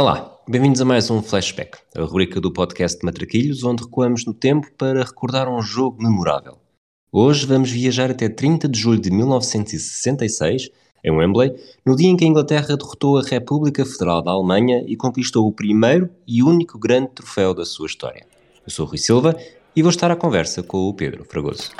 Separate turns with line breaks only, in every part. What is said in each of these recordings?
Olá, bem-vindos a mais um Flashback, a rubrica do podcast Matraquilhos, onde recuamos no tempo para recordar um jogo memorável. Hoje vamos viajar até 30 de julho de 1966, em Wembley, no dia em que a Inglaterra derrotou a República Federal da Alemanha e conquistou o primeiro e único grande troféu da sua história. Eu sou Rui Silva e vou estar à conversa com o Pedro Fragoso.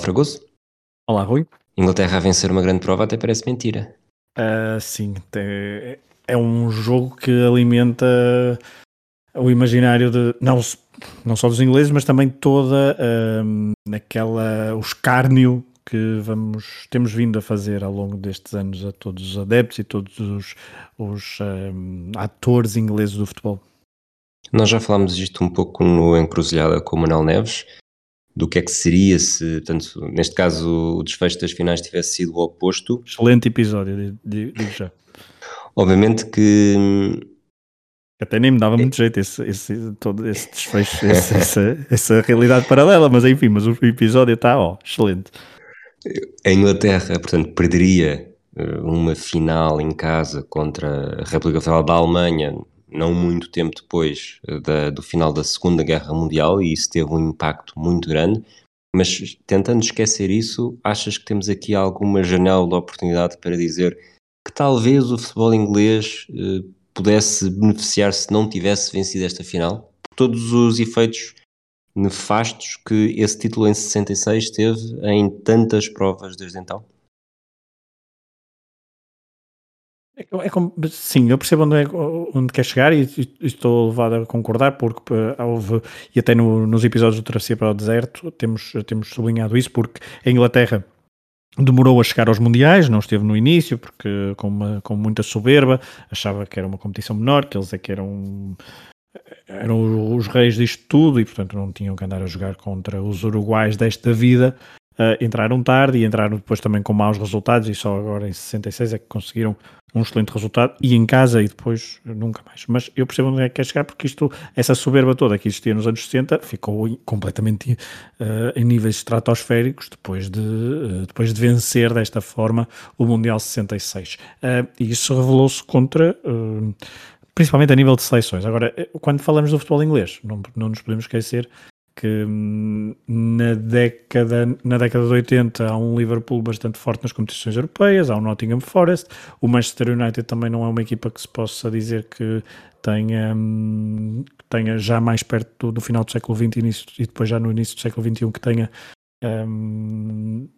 Fragoso.
Olá, Rui.
Inglaterra a vencer uma grande prova até parece mentira.
Uh, sim, é, é um jogo que alimenta o imaginário de não, não só dos ingleses, mas também toda uh, aquela o escárnio que vamos temos vindo a fazer ao longo destes anos a todos os adeptos e todos os, os atores ingleses do futebol.
Nós já falámos isto um pouco no Encruzilhada com o Manuel Neves, do que é que seria se, portanto, neste caso, o desfecho das finais tivesse sido o oposto.
Excelente episódio, digo já.
Obviamente que.
Até nem me dava muito jeito esse, esse, todo esse desfecho, esse, essa, essa realidade paralela, mas enfim, mas o episódio está, ó, excelente.
A Inglaterra, portanto, perderia eh, uma final em casa contra a República Federal da Alemanha não muito tempo depois eh, da, do final da Segunda Guerra Mundial, e isso teve um impacto muito grande. Mas tentando esquecer isso, achas que temos aqui alguma janela de oportunidade para dizer que talvez o futebol inglês eh, pudesse beneficiar se não tivesse vencido esta final? Por todos os efeitos nefastos que esse título em 66 teve em tantas provas desde então?
É, é como, sim, eu percebo onde, é, onde quer chegar e, e, estou levado a concordar, porque houve, e até no, nos episódios do Travessia para o Deserto temos, temos sublinhado isso, porque a Inglaterra demorou a chegar aos Mundiais, não esteve no início, porque com, uma, com muita soberba, achava que era uma competição menor, que eles é que eram eram os reis disto tudo e portanto não tinham que andar a jogar contra os uruguais desta vida Uh, entraram tarde e entraram depois também com maus resultados e só agora em 66 é que conseguiram um excelente resultado e em casa e depois nunca mais. Mas eu percebo onde é que quer chegar porque isto, essa soberba toda que existia nos anos 60 ficou completamente uh, em níveis estratosféricos depois de, uh, depois de vencer desta forma o Mundial 66. e isso revelou-se contra principalmente a nível de seleções. Agora, quando falamos do futebol inglês, não, não nos podemos esquecer que hum, na década, na década de 80 há um Liverpool bastante forte nas competições europeias, há um Nottingham Forest, o Manchester United também não é uma equipa que se possa dizer que tenha, hum, tenha já mais perto do, do final do século XX início, e depois já no início do século XXI que tenha um,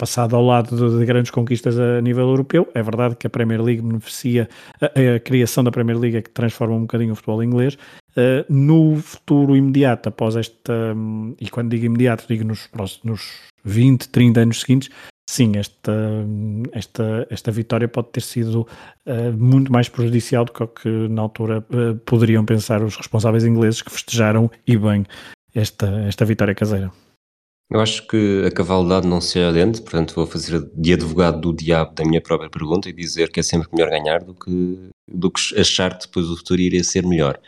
passado ao lado de, de, grandes conquistas a nível europeu. É verdade que a Premier League beneficia, a, a criação da Premier League é que transforma um bocadinho o futebol inglês. Uh, no futuro imediato, após esta, um, e quando digo imediato, digo nos, nos 20, 30 anos seguintes, sim, esta, esta, esta vitória pode ter sido uh, muito mais prejudicial do que que na altura uh, poderiam pensar os responsáveis ingleses que festejaram e bem esta, esta vitória caseira.
Eu acho que a cavalo dado não se adente, portanto vou fazer de advogado do diabo da minha própria pergunta e dizer que é sempre melhor ganhar do que, do que achar que depois o futuro iria ser melhor.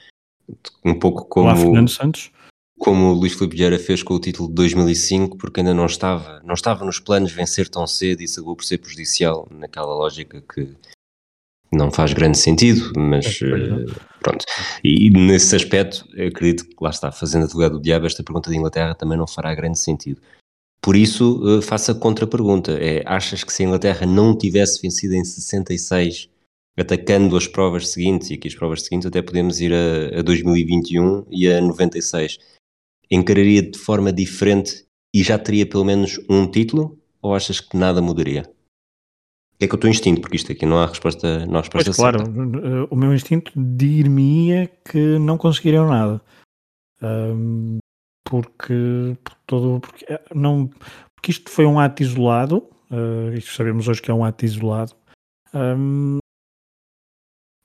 Um pouco como,
Olá, Fernando Santos.
como o Luís Filipe Vieira fez com o título de 2005, porque ainda não estava, não estava nos planos vencer tão cedo e isso acabou por ser prejudicial naquela lógica que não faz grande sentido, mas uh, pronto. E nesse aspecto, acredito que lá está, fazendo advogado do diabo, esta pergunta de Inglaterra também não fará grande sentido. Por isso, uh, faço a contra-pergunta: é, achas que se a Inglaterra não tivesse vencido em 66, atacando as provas seguintes, e aqui as provas seguintes até podemos ir a, a 2021 e a 96, encararia de forma diferente e já teria pelo menos um título? Ou achas que nada mudaria? É que é o teu instinto, porque isto aqui não há resposta, não há resposta
pois, claro, o meu instinto dir-me-ia que não conseguiriam nada. Um, porque, por todo, porque, eh, não, porque isto foi um ato isolado, uh, isto sabemos hoje que é um ato isolado, um,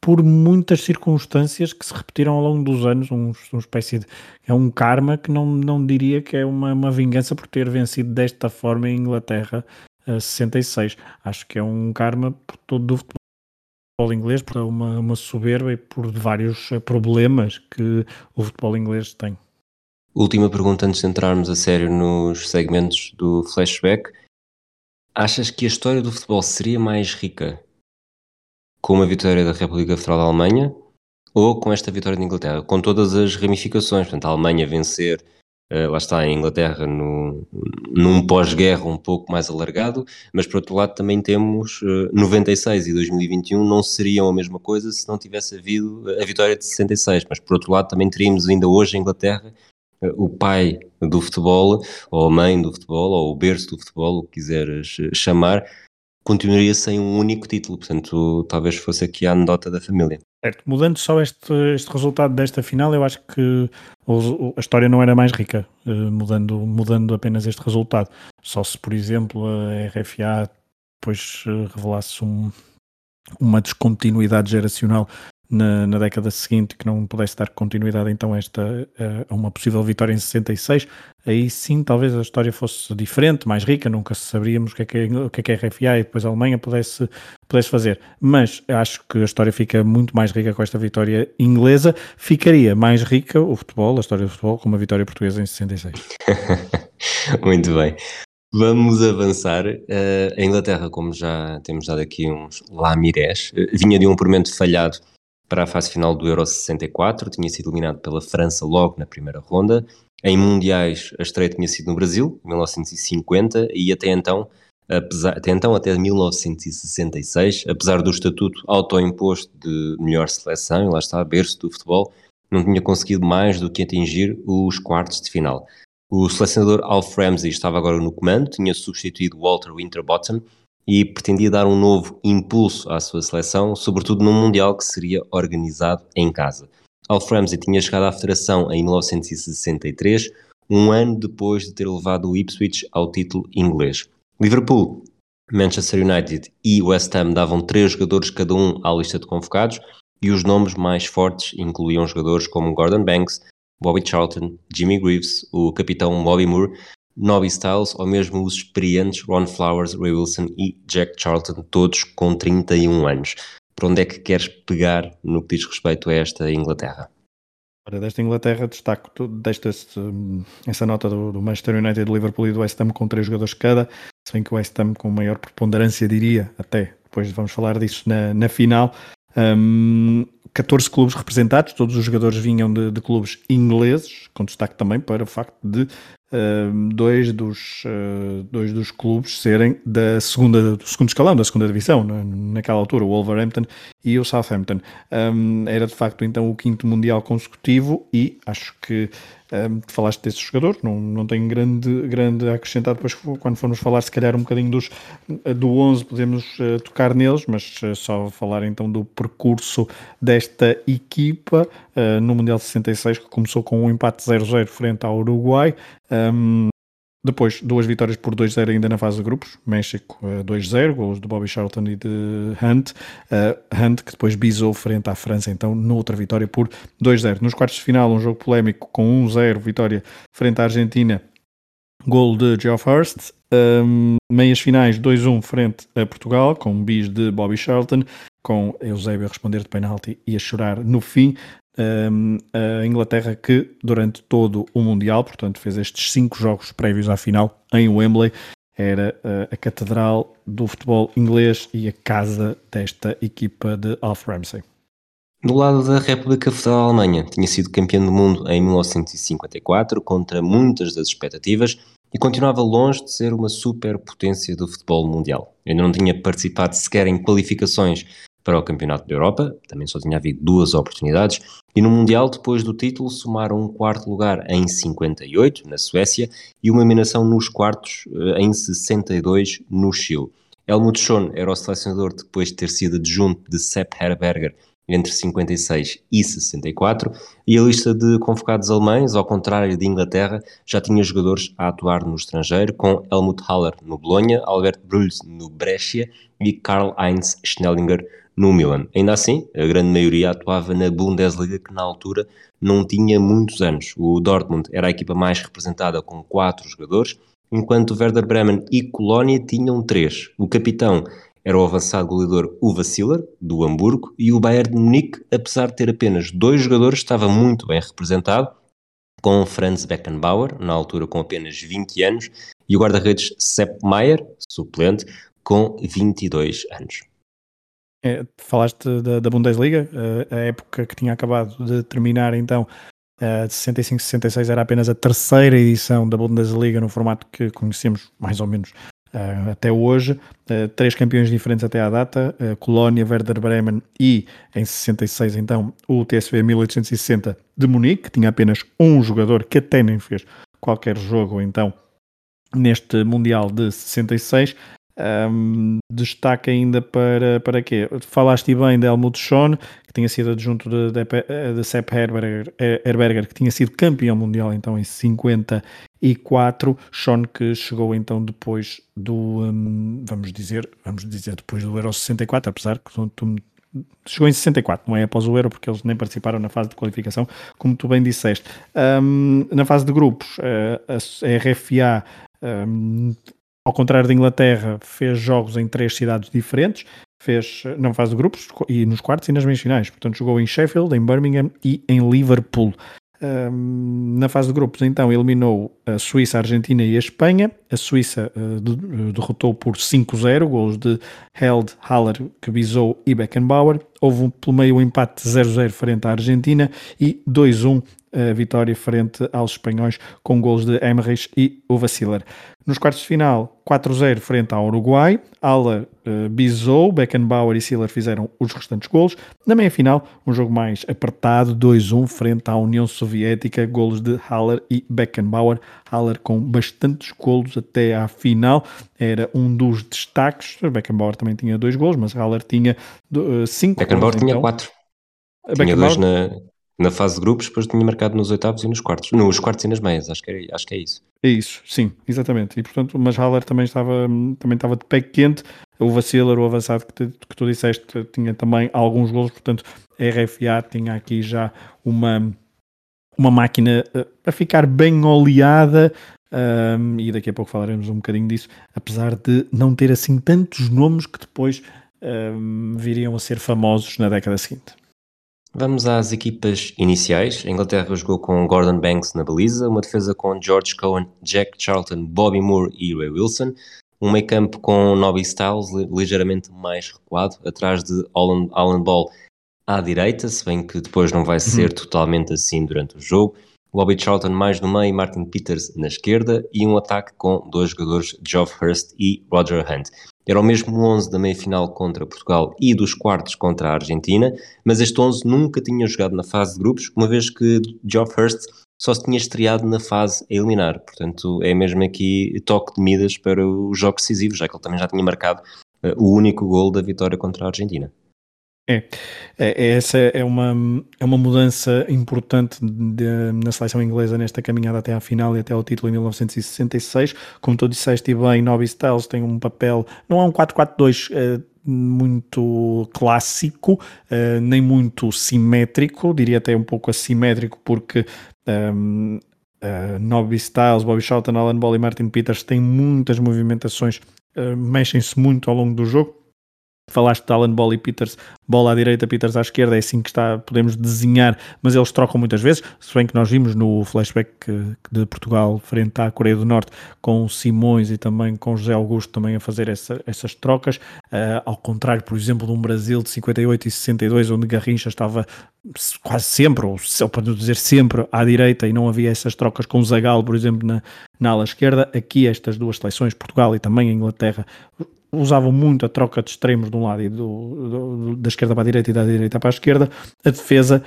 por muitas circunstâncias que se repetiram ao longo dos anos, um, uma espécie de, é um karma que não, não diria que é uma, uma vingança por ter vencido desta forma em Inglaterra a 66. Acho que é um karma por todo o futebol inglês, por uma, uma soberba e por vários problemas que o futebol inglês tem.
Última pergunta antes de entrarmos a sério nos segmentos do flashback. Achas que a história do futebol seria mais rica com uma vitória da República Federal da Alemanha ou com esta vitória da Inglaterra, com todas as ramificações, portanto, a Alemanha vencer, uh, lá está, a Inglaterra no, num pós-guerra um pouco mais alargado, mas por outro lado também temos uh, eh, 96 e 2021 não seriam a mesma coisa se não tivesse havido a vitória de 66, mas por outro lado também teríamos ainda hoje a Inglaterra uh, o pai do futebol, ou a mãe do futebol, ou o berço do futebol, o que quiseres chamar, continuaria sem um único título, portanto talvez fosse aqui a anedota da família.
Certo, mudando só este, este resultado desta final, eu acho que a história não era mais rica, eh, mudando, mudando apenas este resultado. Só se, por exemplo, a RFA depois eh, revelasse um, uma descontinuidade geracional na, na, década seguinte que não pudesse dar continuidade então a, esta, a uma possível vitória em 66, aí sim talvez a história fosse diferente, mais rica, nunca saberíamos o que é que, o que, é, que a RFA e depois a Alemanha pudesse, pudesse fazer. Mas acho que a história fica muito mais rica com esta vitória inglesa, ficaria mais rica o futebol, a história do futebol, com uma vitória portuguesa em 66.
muito bem. Vamos avançar. Uh, a Inglaterra, como já temos dado aqui uns lamirés, uh, vinha de um promento falhado para a fase final do Euro 64, tinha sido eliminado pela França logo na primeira ronda. Em Mundiais, a estreia tinha sido no Brasil, em 1950, e até então, apesar, até então, até 1966, apesar do estatuto autoimposto de melhor seleção, e lá está, berço do futebol, não tinha conseguido mais do que atingir os quartos de final. O selecionador Alf Ramsey estava agora no comando, tinha substituído Walter Winterbottom e pretendia dar um novo impulso à sua seleção, sobretudo num Mundial que seria organizado em casa. Alf Ramsey tinha chegado à federação em 1963, um ano depois de ter levado o Ipswich ao título inglês. Liverpool, Manchester United e West Ham davam três jogadores cada um à lista de convocados e os nomes mais fortes incluíam jogadores como Gordon Banks, Bobby Charlton, Jimmy Greaves, o capitão Bobby Moore Nobby Styles ou mesmo os experientes Ron Flowers, Ray Wilson e Jack Charlton, todos com 31 anos. Por onde é que queres pegar no que diz respeito a esta Inglaterra?
Ora, desta Inglaterra destaco desta essa nota do, do, Manchester United, do Liverpool e do West Ham com três jogadores cada, se bem que o West Ham com maior preponderância diria, até depois vamos falar disso na, na final, um, 14 clubes representados, todos os jogadores vinham de, de, clubes ingleses, com destaque também para o facto de dois, dos, uh, dois dos clubes serem da segunda, do segundo escalão, da segunda divisão, na, naquela altura, o Wolverhampton e o Southampton. Um, era de facto então o quinto Mundial consecutivo e acho que um, falaste desses jogadores, não, não tenho grande, grande a acrescentar depois quando formos falar se calhar um bocadinho dos, do 11 podemos uh, tocar neles, mas uh, só falar então do percurso desta equipa uh, no Mundial 66 que começou com um empate 0-0 frente ao Uruguai, um, depois, duas vitórias por 2-0 ainda na fase de grupos. México uh, 2-0, gols de Bobby Charlton e de Hunt. Uh, Hunt que depois bisou frente à França, então, noutra vitória por 2-0. Nos quartos de final, um jogo polémico com 1-0, vitória frente à Argentina. Gol de Geoff Hurst. Um, meias finais 2-1 frente a Portugal, com bis de Bobby Charlton, com Eusébio a responder de penalti e a chorar no fim um, a Inglaterra que durante todo o Mundial, portanto fez estes cinco jogos prévios à final em Wembley, era uh, a catedral do futebol inglês e a casa desta equipa de Alf Ramsey.
Do lado da República Federal da Alemanha, tinha sido campeão do mundo em 1954 contra muitas das expectativas e continuava longe de ser uma superpotência do futebol mundial. Ainda não tinha participado sequer em qualificações para o Campeonato da Europa, também só tinha havido duas oportunidades, e no Mundial, depois do título, somaram um quarto lugar em 58, na Suécia, e uma eliminação nos quartos eh, em 62, no Chile. Helmut Schoen era o selecionador depois de ter sido adjunto de Sepp Herberger entre 56 e 64, e a lista de convocados alemães, ao contrário de Inglaterra, já tinha jogadores a atuar no estrangeiro, com Helmut Haller no Bolonha, Albert Bruls no Brescia e Karl-Heinz Schnellinger no Milan. Ainda assim, a grande maioria atuava na Bundesliga, que na altura não tinha muitos anos. O Dortmund era a equipa mais representada com quatro jogadores, enquanto Werder Bremen e Colónia tinham três. O capitão era o avançado goleador Uwe Siller, do Hamburgo, e o Bayern de Munique, apesar de ter apenas dois jogadores, estava muito bem representado, com Franz Beckenbauer, na altura com apenas 20 anos, e o guarda-redes Sepp Maier, suplente, com 22 anos.
É, falaste da, da Bundesliga, a época que tinha acabado de terminar, então, de 65-66 era apenas a terceira edição da Bundesliga no formato que conhecemos mais ou menos uh, até hoje. Três campeões diferentes até à data, Colónia, Werder Bremen e em 66 então o TSV 1860 de Munique, que tinha apenas um jogador que até nem fez qualquer jogo então neste Mundial de 66. Um, destaque ainda para, para quê? Falaste bem de Helmut Schoen, que tinha sido adjunto de, de, de Sepp Herberger, Herberger, que tinha sido campeão mundial então em 54. Schoen que chegou então depois do, um, vamos dizer, vamos dizer depois do Euro 64, apesar que tu, tu chegou em 64, não é após o Euro, porque eles nem participaram na fase de qualificação, como tu bem disseste. Um, na fase de grupos, uh, a RFA um, ao contrário da Inglaterra, fez jogos em três cidades diferentes, fez, não faz grupos, e nos quartos e nas meias finais. Portanto, jogou em Sheffield, em Birmingham e em Liverpool. Um, na fase de grupos, então, eliminou a Suíça, a Argentina e a Espanha. A Suíça uh, derrotou por 5-0, gols de Held, Haller, Kebizou e Beckenbauer. Houve pelo meio um empate 0-0 frente à Argentina e 2-1 a vitória frente aos espanhóis com gols de Emmerich e o Vacilar. Nos quartos de final, 4-0 frente ao Uruguai, Haller, uh, Bizou, Beckenbauer e Siller fizeram os restantes gols. Na meia-final, um jogo mais apertado, 2-1 frente à União Soviética, gols de Haller e Beckenbauer. Haller com bastantes gols até à final, era um dos destaques. Beckenbauer também tinha dois gols, mas Haller tinha uh, cinco
Beckenbauer tinha então. quatro. Tinha dois na, na fase de grupos, depois tinha marcado nos oitavos e nos quartos. Nos quartos e nas meias, acho que, é, acho que é isso.
É isso, sim, exatamente. E portanto, mas Haller também estava, também estava de pé quente. O Vacilar, o avançado que, te, que tu disseste, tinha também alguns gols, portanto, a RFA tinha aqui já uma, uma máquina a ficar bem oleada. Um, e daqui a pouco falaremos um bocadinho disso, apesar de não ter assim tantos nomes que depois um, viriam a ser famosos na década seguinte.
Vamos às equipas iniciais. A Inglaterra jogou com Gordon Banks na baliza, uma defesa com George Cohen, Jack Charlton, Bobby Moore e Ray Wilson, um meio campo com Nobby Styles ligeiramente mais recuado, atrás de Alan, Alan Ball à direita, se bem que depois não vai ser uhum. totalmente assim durante o jogo. Bobby Charlton mais no meio, Martin Peters na esquerda e um ataque com dois jogadores, Geoff Hurst e Roger Hunt. Era o mesmo 11 da meia-final contra Portugal e dos quartos contra a Argentina, mas este 11 nunca tinha jogado na fase de grupos, uma vez que Geoff Hurst só se tinha estreado na fase a eliminar. Portanto, é mesmo aqui toque de Midas para o jogo decisivo, já que ele também já tinha marcado uh, o único gol da vitória contra a Argentina.
É, é, é, essa é uma, é uma mudança importante de, na seleção inglesa nesta caminhada até à final e até ao título em 1966. Como tu disseste bem, Nobby Styles tem um papel, não é um 4-4-2 é, muito clássico, é, nem muito simétrico, diria até um pouco assimétrico, porque um, uh, Nobby Styles, Bobby Charlton, Alan Ball e Martin Peters têm muitas movimentações, mexem-se muito ao longo do jogo Falaste de Alan Ball e Peters, bola à direita, Peters à esquerda, é assim que está, podemos desenhar, mas eles trocam muitas vezes, se bem que nós vimos no flashback de Portugal frente à Coreia do Norte com Simões e também com José Augusto também a fazer essa, essas trocas, uh, ao contrário, por exemplo, de um Brasil de 58 e 62, onde Garrincha estava quase sempre, ou, ou para não dizer sempre, à direita e não havia essas trocas com Zagal, por exemplo, na, na ala esquerda, aqui estas duas seleções, Portugal e também a Inglaterra, usavam muito a troca de extremos de um lado e do, do, da esquerda para a direita e da direita para a esquerda. A defesa,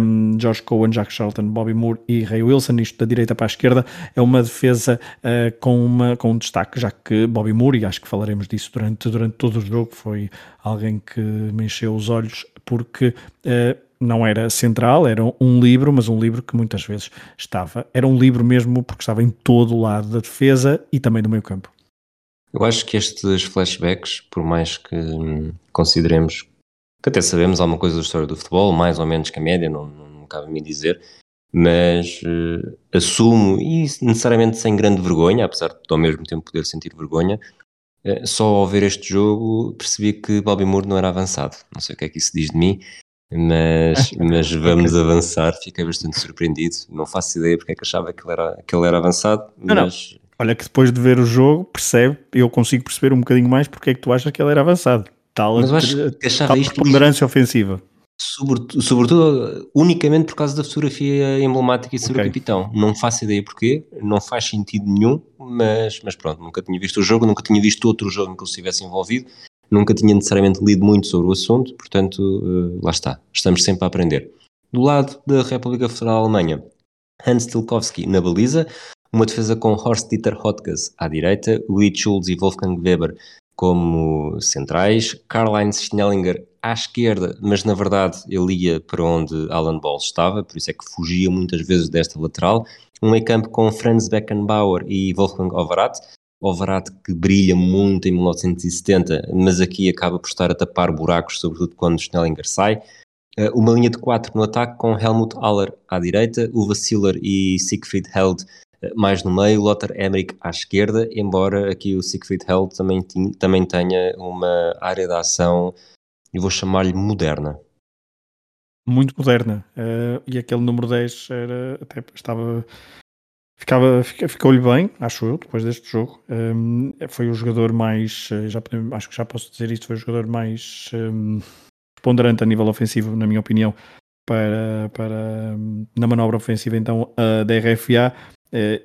um, Josh Cohen, Jack Charlton, Bobby Moore e Ray Wilson, isto da direita para a esquerda, é uma defesa uh, com, uma, com um destaque, já que Bobby Moore, e acho que falaremos disso durante, durante todo o jogo, foi alguém que me encheu os olhos porque uh, não era central, era um livro, mas um livro que muitas vezes estava. Era um livro mesmo porque estava em todo o lado da defesa e também do meio campo.
Eu acho que estes flashbacks, por mais que hum, consideremos que até sabemos alguma coisa da história do futebol, mais ou menos que a média, não, não, não cabe a mim dizer, mas uh, assumo, e necessariamente sem grande vergonha, apesar de ao mesmo tempo poder sentir vergonha, uh, só ao ver este jogo percebi que Bobby Moore não era avançado. Não sei o que é que isso diz de mim, mas, mas vamos avançar. Fiquei bastante surpreendido. Não faço ideia porque é que achava que ele era, que ele era avançado,
não,
mas.
Não. Olha que depois de ver o jogo, percebe, eu consigo perceber um bocadinho mais porque é que tu achas que ele era avançado. Tal,
mas eu acho que achava
tal
isto
preponderância ofensiva.
Sobretudo, sobretudo, unicamente por causa da fotografia emblemática e sobre okay. o capitão. Não faço ideia porquê, não faz sentido nenhum, mas, mas pronto, nunca tinha visto o jogo, nunca tinha visto outro jogo em que ele estivesse envolvido, nunca tinha necessariamente lido muito sobre o assunto, portanto, uh, lá está, estamos sempre a aprender. Do lado da República Federal da Alemanha, Hans Tilkowski na baliza, uma defesa com Horst Dieter Hotges à direita, Lee Schulz e Wolfgang Weber como centrais, Karl-Heinz Schnellinger à esquerda, mas na verdade ele ia para onde Alan Ball estava, por isso é que fugia muitas vezes desta lateral. Um meio campo com Franz Beckenbauer e Wolfgang Overath. Overath que brilha muito em 1970, mas aqui acaba por estar a tapar buracos, sobretudo quando Schnellinger sai. Eh, uma linha de quatro no ataque com Helmut Haller à direita, Uwe Siller e Siegfried Held mais no meio, Lothar Emmerich à esquerda, embora aqui o Siegfried Held também, também tenha uma área de ação, eu vou chamar-lhe moderna.
Muito moderna, uh, e aquele número 10 era, até estava, ficava, ficou-lhe bem, acho eu, depois deste jogo, um, ehm, foi o jogador mais, eh, já, acho que já posso dizer isto, foi o jogador mais um, ponderante a nível ofensivo, na minha opinião, para, para na manobra ofensiva então da RFA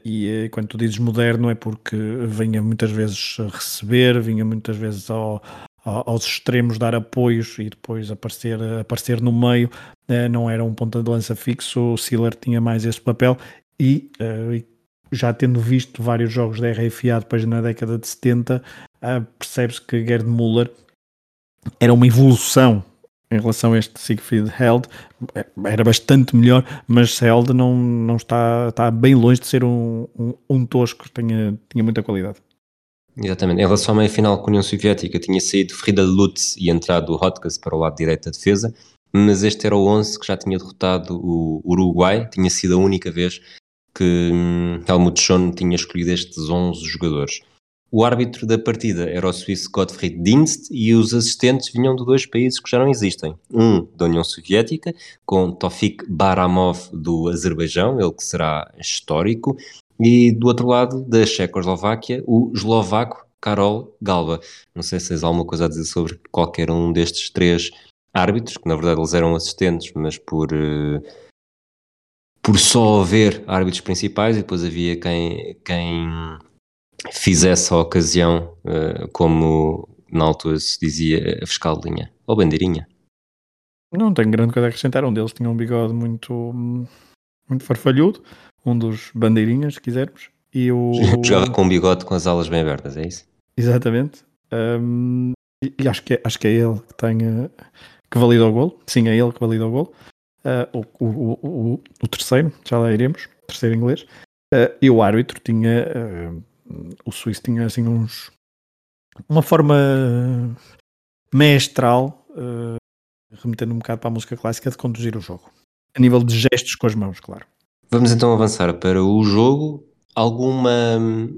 e uh, quando tu dizes moderno é porque vinha muitas vezes receber, vinha muitas vezes ao, ao, aos extremos dar apoios e depois aparecer, aparecer no meio, uh, não era um ponta de lança fixo, o Siller tinha mais esse papel. E, já tendo visto vários jogos da RFA depois na década de 70, percebe-se que Gerd Müller era uma evolução em relação a este Siegfried Held, era bastante melhor, mas Held não, não está, está bem longe de ser um, um, um tosco, tinha, tinha muita qualidade.
Exatamente. Em relação à meia final com a União Soviética, tinha saído Frida Lutz e entrado Hotkas para o lado direito da defesa, mas este era o 11 que já tinha derrotado o Uruguai, tinha sido a única vez que hum, Helmut Schoen tinha escolhido estes 11 jogadores. O árbitro da partida era o suíço Gottfried Dienst e os assistentes vinham de dois países que já não existem. Um da União Soviética, com Tofik Baramov do Azerbaijão, ele que será histórico, e do outro lado da Checoslováquia, o eslovaco Karol Galba. Não sei se tens alguma coisa a dizer sobre qualquer um destes três árbitros, que na verdade eles eram assistentes, mas por, uh, por só haver árbitros principais, e depois havia quem, quem fizesse a ocasião, uh, como na altura se dizia, a fiscal de linha, ou bandeirinha.
Não tenho grande coisa a acrescentar, um deles tinha um bigode muito, muito farfalhudo, um dos bandeirinhas, se quisermos, e o...
Jogava com um bigode com as alas bem abertas, é isso?
Exatamente. Um, e, acho, que é, acho que é ele que tem, uh, que valida o gol, sim, é ele que valida o gol. Uh, o, o, o, o, terceiro, já lá iremos, terceiro inglês, uh, e o árbitro tinha o suíço tinha assim uns uma forma mestral uh, remetendo um bocado para a música clássica de conduzir o jogo a nível de gestos com as mãos, claro.
Vamos então avançar para o jogo. Alguma hum,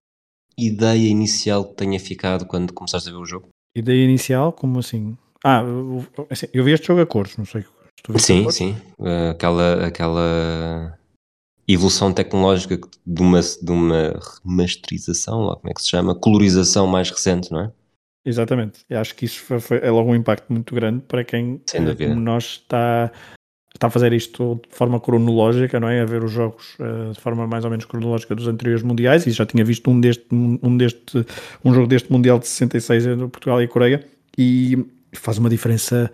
ideia inicial que tenha ficado quando começaste a ver o jogo?
Ideia inicial? Como assim? Ah, eu, assim, eu vi este jogo a cores, não sei.
Sim, sim. Uh, aquela, aquela evolução tecnológica de uma, de uma remasterização, lá como é que se chama, colorização mais recente, não é?
Exatamente. Eu acho que isso foi, foi, é logo um impacto muito grande para quem, eh, como nós, está, está a fazer isto de forma cronológica, não é? A ver os jogos uh, de forma mais ou menos cronológica dos anteriores mundiais e já tinha visto um, deste, um, deste, um jogo deste Mundial de 66 entre Portugal e Coreia e faz uma diferença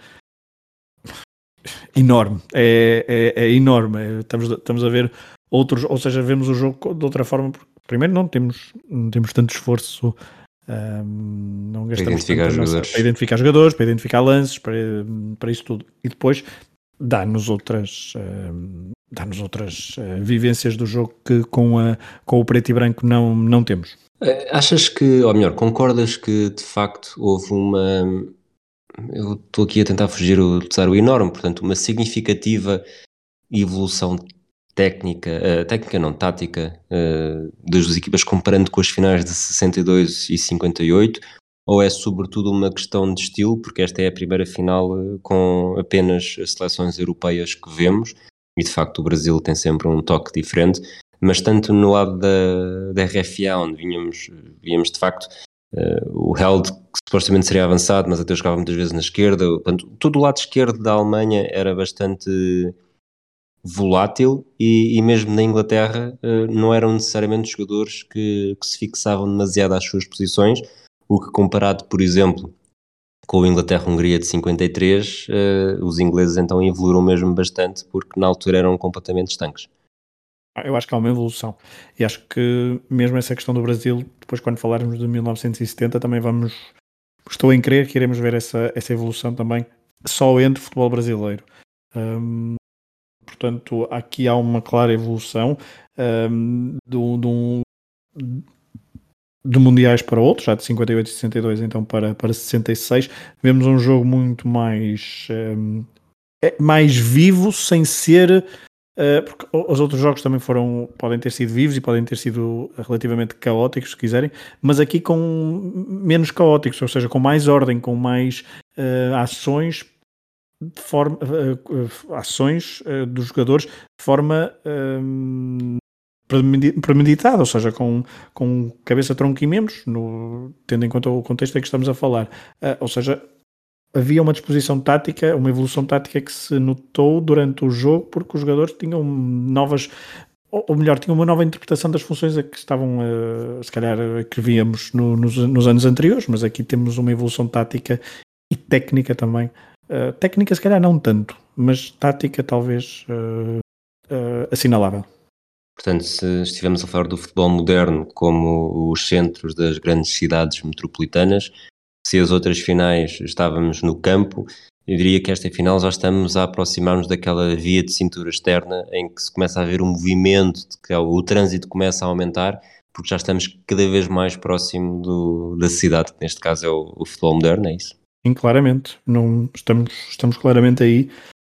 enorme. É, é, é enorme. É, estamos, estamos a ver outros, ou seja, vemos o jogo de outra forma. Primeiro, não temos, não temos tanto esforço Um, não
gastamos para identificar, nossa,
para identificar jogadores, para identificar lances, para, para isso tudo. E depois dá-nos outras, uh, dá-nos outras uh, vivências do jogo que com, a, com o preto e branco não, não temos.
Eh, achas que, ou melhor, concordas que de facto houve uma. Eu estou aqui a tentar fugir o o enorme, portanto, uma significativa evolução técnica, uh, técnica não, tática, uh, das duas equipas comparando com as finais de 62 e 58, ou é sobretudo uma questão de estilo, porque esta é a primeira final uh, com apenas as seleções europeias que vemos, e de facto o Brasil tem sempre um toque diferente, mas tanto no lado da, da RFA, onde vinhamos, víamos de facto o Held, que supostamente seria avançado, mas até jogava muitas vezes na esquerda, portanto, todo o lado esquerdo da Alemanha era bastante volátil e, e mesmo na Inglaterra uh, não eram necessariamente jogadores que, que se fixavam demasiado às suas posições, o que comparado, por exemplo, com a Inglaterra-Hungria de 53, uh, eh, os ingleses então evoluíram mesmo bastante porque na altura eram completamente estanques.
Ah, eu acho que há uma evolução. E acho que mesmo essa questão do Brasil, depois quando falarmos de 1970, também vamos. Estou em crer que iremos ver essa, essa evolução também só entre futebol brasileiro. Um, portanto, aqui há uma clara evolução um, de, um, de mundiais para outros, já de 58 e 62, então para, para 66, vemos um jogo muito mais, um, é mais vivo, sem ser. Uh, porque os outros jogos também foram, podem ter sido vivos e podem ter sido relativamente caóticos, se quiserem, mas aqui com menos caóticos, ou seja, com mais ordem, com mais uh, ações forma uh, ações dos jogadores de forma premeditado, ou seja, com, com cabeça, tronco e membros, no, tendo em conta o contexto em que estamos a falar. Uh, ou seja, havia uma disposição tática, uma evolução tática que se notou durante o jogo, porque os jogadores tinham novas, ou melhor, tinham uma nova interpretação das funções a que estavam, uh, se calhar, que víamos no, nos, nos, anos anteriores, mas aqui temos uma evolução tática e técnica também. Uh, técnica, se calhar, não tanto, mas tática, talvez, assinalável.
Portanto, se estivermos a falar do futebol moderno como os centros das grandes cidades metropolitanas, se as outras finais estávamos no campo, eu diria que esta final já estamos a aproximar-nos daquela via de cintura externa em que se começa a haver um movimento, que o trânsito começa a aumentar, porque já estamos cada vez mais próximo do, da cidade, que neste caso é o, o futebol moderno, é isso?
Sim, claramente. Não, estamos, estamos claramente aí.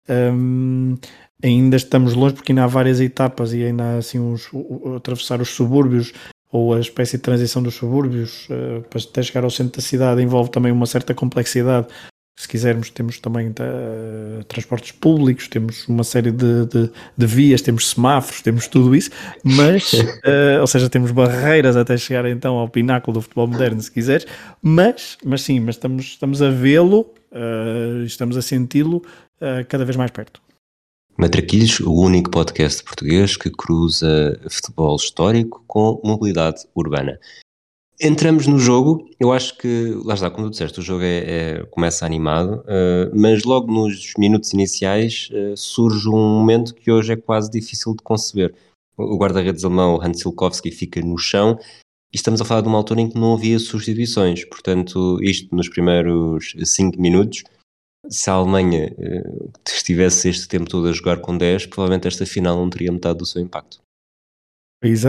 Um, ainda estamos longe porque ainda há várias etapas e ainda há assim uns, atravessar os subúrbios ou a espécie de transição dos subúrbios uh, para até chegar ao centro da cidade envolve também uma certa complexidade. Se quisermos, temos também uh, transportes públicos, temos uma série de, de, de, vias, temos semáforos, temos tudo isso, mas, uh, ou seja, temos barreiras até chegar então ao pináculo do futebol moderno, se quiseres, mas, mas sim, mas estamos, estamos a vê-lo, estamos a senti-lo cada vez mais perto.
Matraquilhos, o único podcast português que cruza futebol histórico com mobilidade urbana. Entramos no jogo, eu acho que, lá está, como tu disseste, o jogo é, é começa animado, uh, mas logo nos minutos iniciais uh, surge um momento que hoje é quase difícil de conceber. O guarda-redes alemão Hans Silkowski fica no chão e estamos a falar de uma altura em que não havia substituições, portanto, isto nos primeiros 5 minutos se a Alemanha uh, estivesse este tempo todo a jogar com 10, provavelmente esta final não teria metade do seu impacto.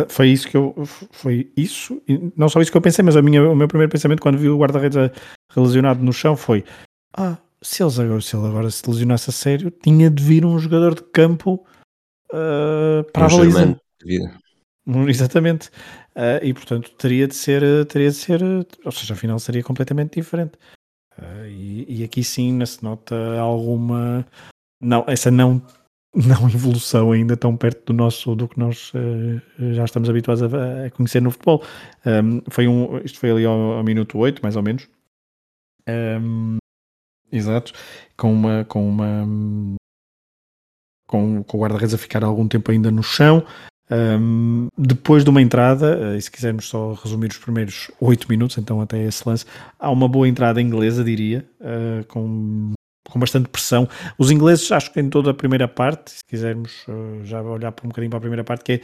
Foi isso que eu foi isso, não só isso que eu pensei, mas a minha, o meu primeiro pensamento quando vi o guarda-redes lesionado no chão foi: ah, se, eles agora, se ele agora se lesionasse a sério, tinha de vir um jogador de campo uh, para um a baliza. Exatamente. Uh, e portanto teria de ser, teria de ser, ou seja, a final seria completamente diferente. Uh, e, e, aqui sim se nota alguma não, essa não, não evolução ainda tão perto do nosso do que nós uh, já estamos habituados a, a conhecer no futebol. Um, foi um, isto foi ali ao, ao minuto 8, mais ou menos. Um, exato, com uma com uma com, com o guarda-redes a ficar algum tempo ainda no chão, um, depois de uma entrada, uh, se quisermos só resumir os primeiros 8 minutos, então até esse lance, há uma boa entrada inglesa, diria, uh, com, com bastante pressão. Os ingleses, acho que em toda a primeira parte, se quisermos uh, já olhar um bocadinho para a primeira parte, que é,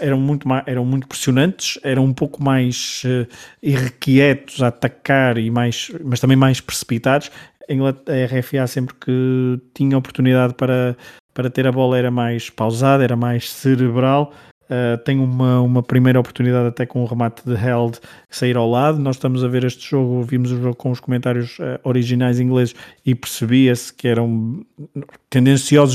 eram, muito eram muito pressionantes, eram um pouco mais uh, irrequietos a atacar, e mais, mas também mais precipitados. A RFA sempre que tinha oportunidade para, para ter a bola era mais pausada, era mais cerebral, Uh, tem uma, uma primeira oportunidade até com o remate de Held sair ao lado. Nós estamos a ver este jogo, vimos o jogo com os comentários uh, originais ingleses e percebia-se que eram tendenciosos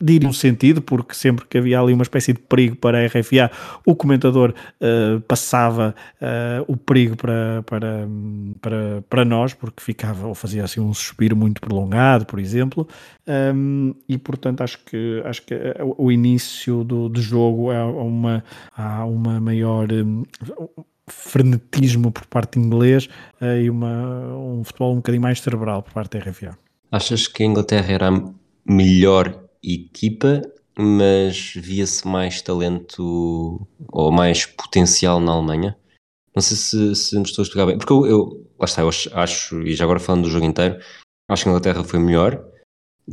diria um sentido, porque sempre que havia ali uma espécie de perigo para a RFA, o comentador uh, passava uh, o perigo para, para, para, para nós, porque ficava ou fazia assim um suspiro muito prolongado, por exemplo, um, e portanto acho que, acho que eh, o início do, do jogo há uma, há uma maior. Um, frenetismo por parte inglês e uma, um futebol um bocadinho mais cerebral por parte da RFA.
Achas que a Inglaterra era melhor equipa, mas via-se mais talento ou mais potencial na Alemanha. Não sei se, se me estou a explicar bem, porque eu, eu lá está, eu acho, e já agora falando do jogo inteiro, acho que a Inglaterra foi melhor.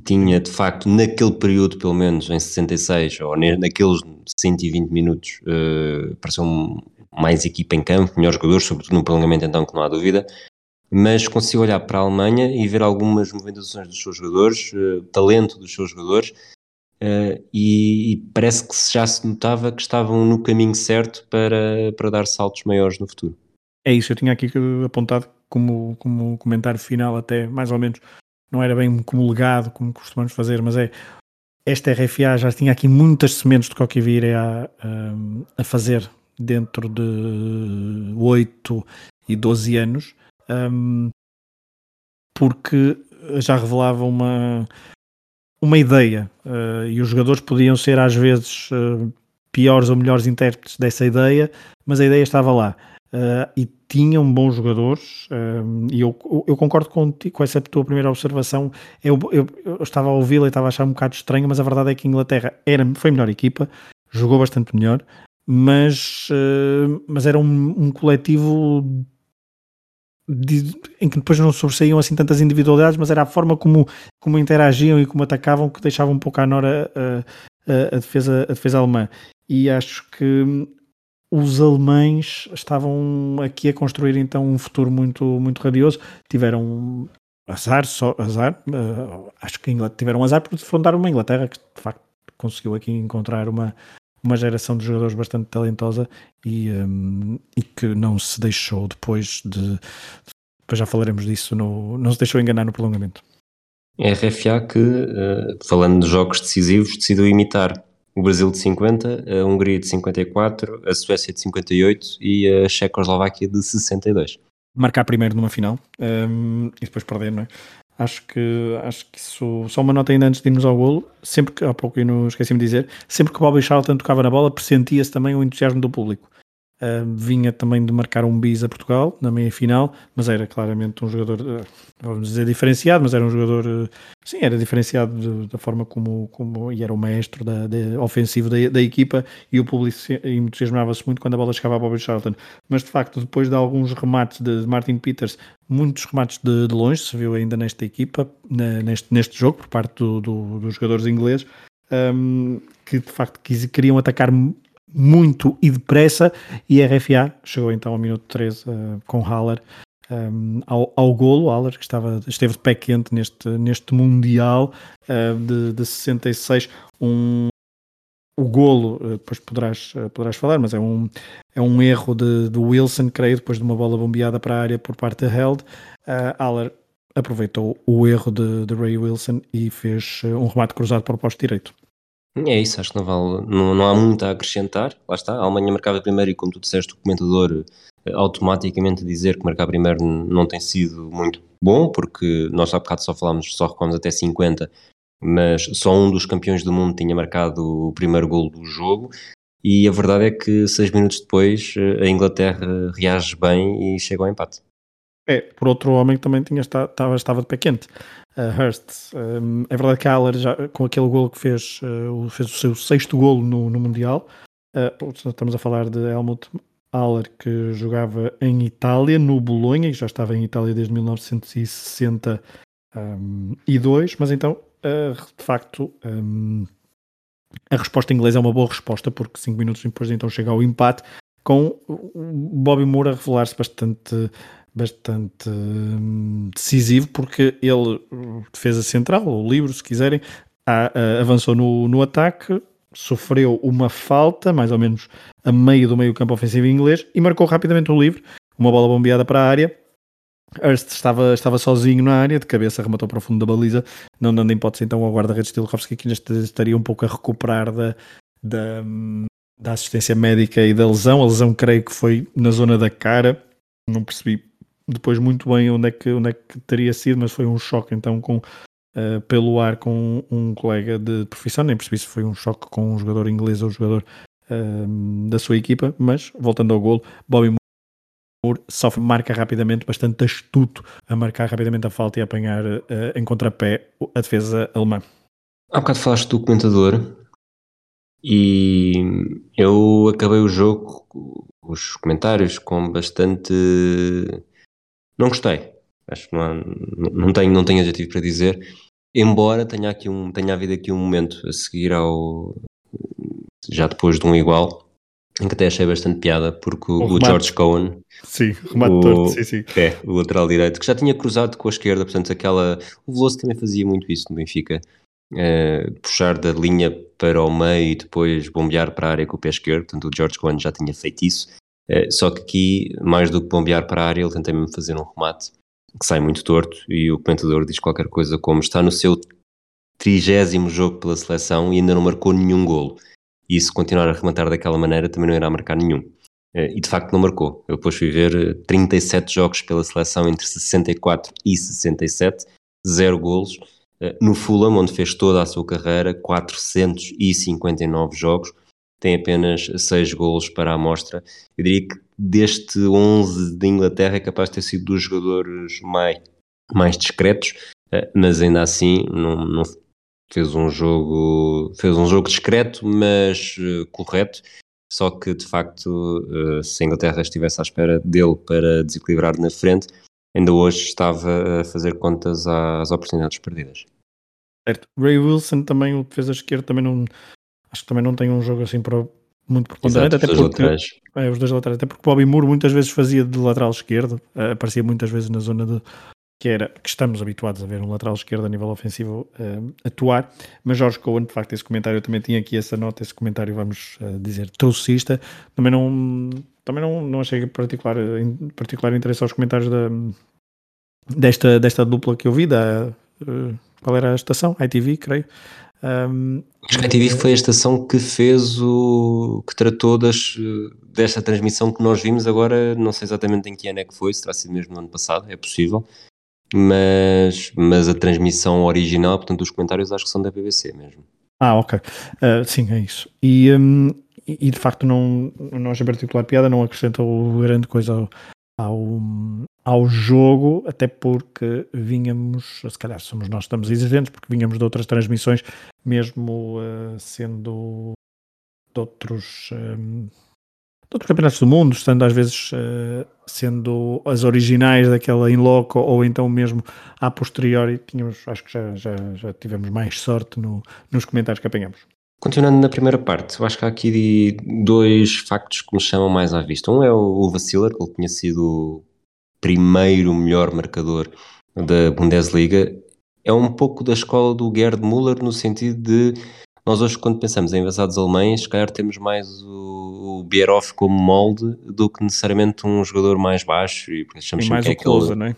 Tinha de facto, naquele período, pelo menos em 66, ou naqueles 120 minutos, uh, pareceu um, mais equipa em campo, melhores jogadores, sobretudo no prolongamento, então, que não há dúvida mas consigo olhar para a Alemanha e ver algumas movimentações dos seus jogadores, uh, talento dos seus jogadores, uh, e, e, parece que já se notava que estavam no caminho certo para, para dar saltos maiores no futuro.
É isso, eu tinha aqui apontado como, como comentário final, até mais ou menos, não era bem como legado, como costumamos fazer, mas é esta RFA já tinha aqui muitas sementes de qualquer vir a, a, a fazer dentro de 8 e 12 anos um, porque já revelava uma, uma ideia uh, e os jogadores podiam ser às vezes uh, piores ou melhores intérpretes dessa ideia, mas a ideia estava lá. Uh, e tinham bons jogadores, e eu, eu concordo contigo, com essa tua primeira observação. Eu, eu, eu estava a ouvi-la e estava a achar um bocado estranho, mas a verdade é que a Inglaterra era, foi a melhor equipa, jogou bastante melhor, mas, mas era um, um coletivo em que depois não sobressaíam assim tantas individualidades, mas era a forma como, como interagiam e como atacavam que deixava um pouco à nora a, a, a, defesa, a defesa alemã. E acho que os alemães estavam aqui a construir então um futuro muito, muito radioso. Tiveram azar, só azar, uh, acho que tiveram azar por fundar uma Inglaterra que de facto conseguiu aqui encontrar uma, uma geração de jogadores bastante talentosa e, um, e que não se deixou depois de. Depois já falaremos disso, no, não se deixou enganar no prolongamento.
É a RFA que, uh, falando de jogos decisivos, decidiu imitar o Brasil de 50, a Hungria de 54, a Suécia de 58 e a Checoslováquia de 62.
Marcar primeiro numa final um, e depois perder, não é? Acho que, acho que isso. Só uma nota ainda antes de irmos ao golo. Sempre que, há pouco eu não esqueci-me de dizer, sempre que o Bobby Charlton tocava na bola, pressentia-se também o entusiasmo do público. Uh, vinha também de marcar um bis a Portugal na meia final, mas era claramente um jogador, uh, vamos dizer, diferenciado, mas era um jogador, uh, sim, era diferenciado de, da forma como, como e era o maestro da, ofensivo da, da, equipa e o público entusiasmava-se muito quando a bola chegava a Bobby Charlton. Mas de facto, depois de alguns remates de, Martin Peters, muitos remates de, de, longe, se viu ainda nesta equipa, na, neste, neste jogo, por parte do, do, dos jogadores ingleses. Um, que de facto queriam atacar muito e depressa, e a RFA chegou então ao minuto 13 uh, com Haller um, ao, ao golo, Haller que estava, esteve de pé quente neste, neste Mundial uh, de, de 66, um, o golo, depois poderás, poderás falar, mas é um, é um erro de, de Wilson, creio, depois de uma bola bombeada para a área por parte de Held. Uh, Haller aproveitou o erro de, de Ray Wilson e fez um remate cruzado para o posto direito.
É isso, acho que não, vale, não, não há muito a acrescentar. Lá está, a Alemanha marcava primeiro e, como tu disseste, o comentador eh, automaticamente dizer que marcar primeiro não tem sido muito bom, porque nós há bocado só falámos, só recuamos até 50, mas só um dos campeões do mundo tinha marcado o primeiro gol do jogo. E a verdade é que seis minutos depois eh, a Inglaterra reage bem e chega ao empate.
É, por outro homem que também tinha estava, estava de pé quente uh, Hurst. Um, é verdade que Haller, já, com aquele golo que fez, uh, fez o seu sexto golo no, no Mundial, uh, estamos a falar de Helmut Haller, que jogava em Itália, no Bolonha, e já estava em Itália desde 1960 um, e 2, mas então, uh, de facto, um, a resposta inglesa é uma boa resposta, porque 5 minutos depois então chega ao empate, com o Bobby Moore a revelar-se bastante, bastante hum, decisivo, porque ele, defesa central, ou livre, se quiserem, avançou no, no ataque, sofreu uma falta, mais ou menos a meio do meio campo ofensivo inglês, e marcou rapidamente o livre, uma bola bombeada para a área, Hurst estava, estava sozinho na área, de cabeça rematou para o fundo da baliza, não dando hipótese então ao guarda-redes Stilkovski que ainda estaria um pouco a recuperar da, da, da assistência médica e da lesão. A lesão creio que foi na zona da cara, não percebi depois muito bem onde é que, onde é que teria sido, mas foi um choque então com, uh, pelo ar com um colega de profissão, nem percebi se foi um choque com um jogador inglês ou um jogador uh, da sua equipa, mas voltando ao golo, Bobby Moore sofre, marca rapidamente, bastante astuto a marcar rapidamente a falta e a apanhar uh, em contrapé a defesa alemã.
Há bocado falaste do comentador e eu acabei o jogo, os comentários, com bastante. Não gostei. Acho que não, há, não, tenho, não tenho adjetivo para dizer. Embora tenha, aqui um, tenha havido aqui um momento a seguir ao. Já depois de um igual, em que até achei bastante piada, porque o, o George Cohen,
sim, remate torto, sim, sim.
É, o lateral direito, que já tinha cruzado com a esquerda, portanto, aquela. O Veloso também fazia muito isso no Benfica, uh, puxar da linha para o meio e depois bombear para a área com o pé esquerdo, portanto, o George Cohen já tinha feito isso. Uh, só que aqui, mais do que bombear para a área, ele tentei mesmo fazer um remate que sai muito torto e o comentador diz qualquer coisa como está no seu trigésimo jogo pela seleção e ainda não marcou nenhum golo e se continuar a rematar daquela maneira também não irá marcar nenhum. Eh, e de facto não marcou. Eu depois fui ver 37 eh, jogos pela seleção entre 64 e 67, zero golos. Eh, no Fulham, onde fez toda a sua carreira, 459 jogos, tem apenas 6 golos para a amostra. Eu diria que deste 11 de Inglaterra é capaz de ter sido dos jogadores mais, mais discretos, mas ainda assim não, não, fez um jogo fez um jogo discreto mas uh, correto. Só que de facto uh, se a Inglaterra estivesse à espera dele para desequilibrar na frente ainda hoje estava a fazer contas às oportunidades perdidas.
Certo. Ray Wilson também o defesa esquerda também não acho que também não tem um jogo assim para muito preponderante, até porque é, os dois laterais, até porque Bobby Moore muitas vezes fazia de lateral esquerdo, uh, aparecia muitas vezes na zona de, que era que estamos habituados a ver um lateral esquerdo a nível ofensivo uh, atuar, mas Jorge Cohen, de facto, esse comentário eu também tinha aqui essa nota, esse comentário, vamos uh, dizer, trouxista, também não também não, não achei particular, particular interesse aos comentários da, desta, desta dupla que eu vi, da, uh, qual era a estação? ITV, creio. Um,
ITV foi a estação que fez o que tratou das, desta transmissão que nós vimos agora, não sei exatamente em que ano é que foi, se terá sido mesmo no ano passado, é possível, mas, mas a transmissão original, portanto, os comentários acho que são da BBC mesmo.
Ah, ok. Uh, sim, é isso. E, um, e de facto, não, não achei particular piada, não acrescentou grande coisa ao, ao, ao, jogo, até porque vinhamos, se calhar somos nós estamos exigentes, porque vinhamos de outras transmissões, mesmo uh, sendo de outros. Um, de outros campeonatos do mundo, estando às vezes uh, sendo as originais daquela in loco ou então mesmo a posteriori, tínhamos, acho que já, já, já tivemos mais sorte no, nos comentários que apanhamos.
Continuando na primeira parte, eu acho que há aqui dois factos que me chamam mais à vista. Um é o Vassiller, que ele tinha sido o primeiro melhor marcador da Bundesliga. É um pouco da escola do Gerd Müller, no sentido de nós hoje, quando pensamos em avançados alemães, se calhar temos mais o, o Bierhoff como molde do que necessariamente um jogador mais baixo e
achamos e mais que é aquele, não
é?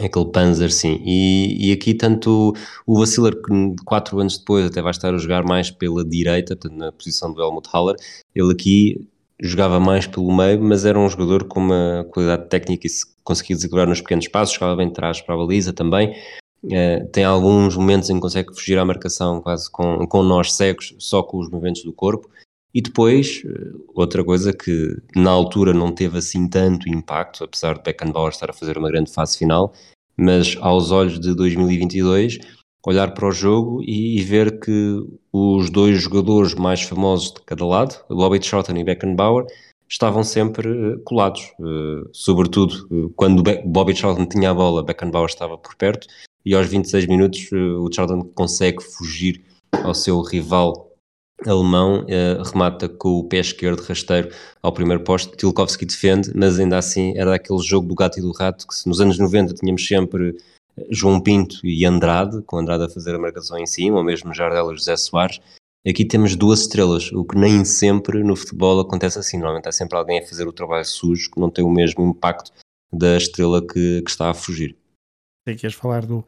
Aquele Panzer, sim. E, e aqui tanto o Vassiller, que quatro anos depois até vai estar a jogar mais pela direita, portanto, na posição do Helmut Haller, ele aqui jogava mais pelo meio, mas era um jogador com uma qualidade técnica e conseguia desequilibrar nos pequenos passos, jogava bem de trás para a baliza também, Uh, tem alguns momentos em que consegue fugir à marcação quase com, com nós cegos, só com os movimentos do corpo. E depois, uh, outra coisa que na altura não teve assim tanto impacto, apesar de Beckenbauer estar a fazer uma grande fase final, mas aos olhos de 2022, olhar para o jogo e, e ver que os dois jogadores mais famosos de cada lado, Bobby Charlton e Beckenbauer, estavam sempre uh, colados, uh, sobretudo quando Bobby Charlton tinha a bola, Beckenbauer estava por perto, e aos 26 minutos o Charlton consegue fugir ao seu rival alemão, uh, remata com o pé esquerdo rasteiro ao primeiro posto, Tilkovski defende, mas ainda assim era aquele jogo do gato e do rato que se nos anos 90 tínhamos sempre eh, João Pinto e Andrade, com Andrade a fazer a marcação em cima, ou mesmo Jardel e José Soares, aqui temos duas estrelas, o que nem sempre no futebol acontece assim, normalmente há sempre alguém a fazer o trabalho sujo que não tem o mesmo impacto da estrela que, que está a fugir.
Sei que ias falar do,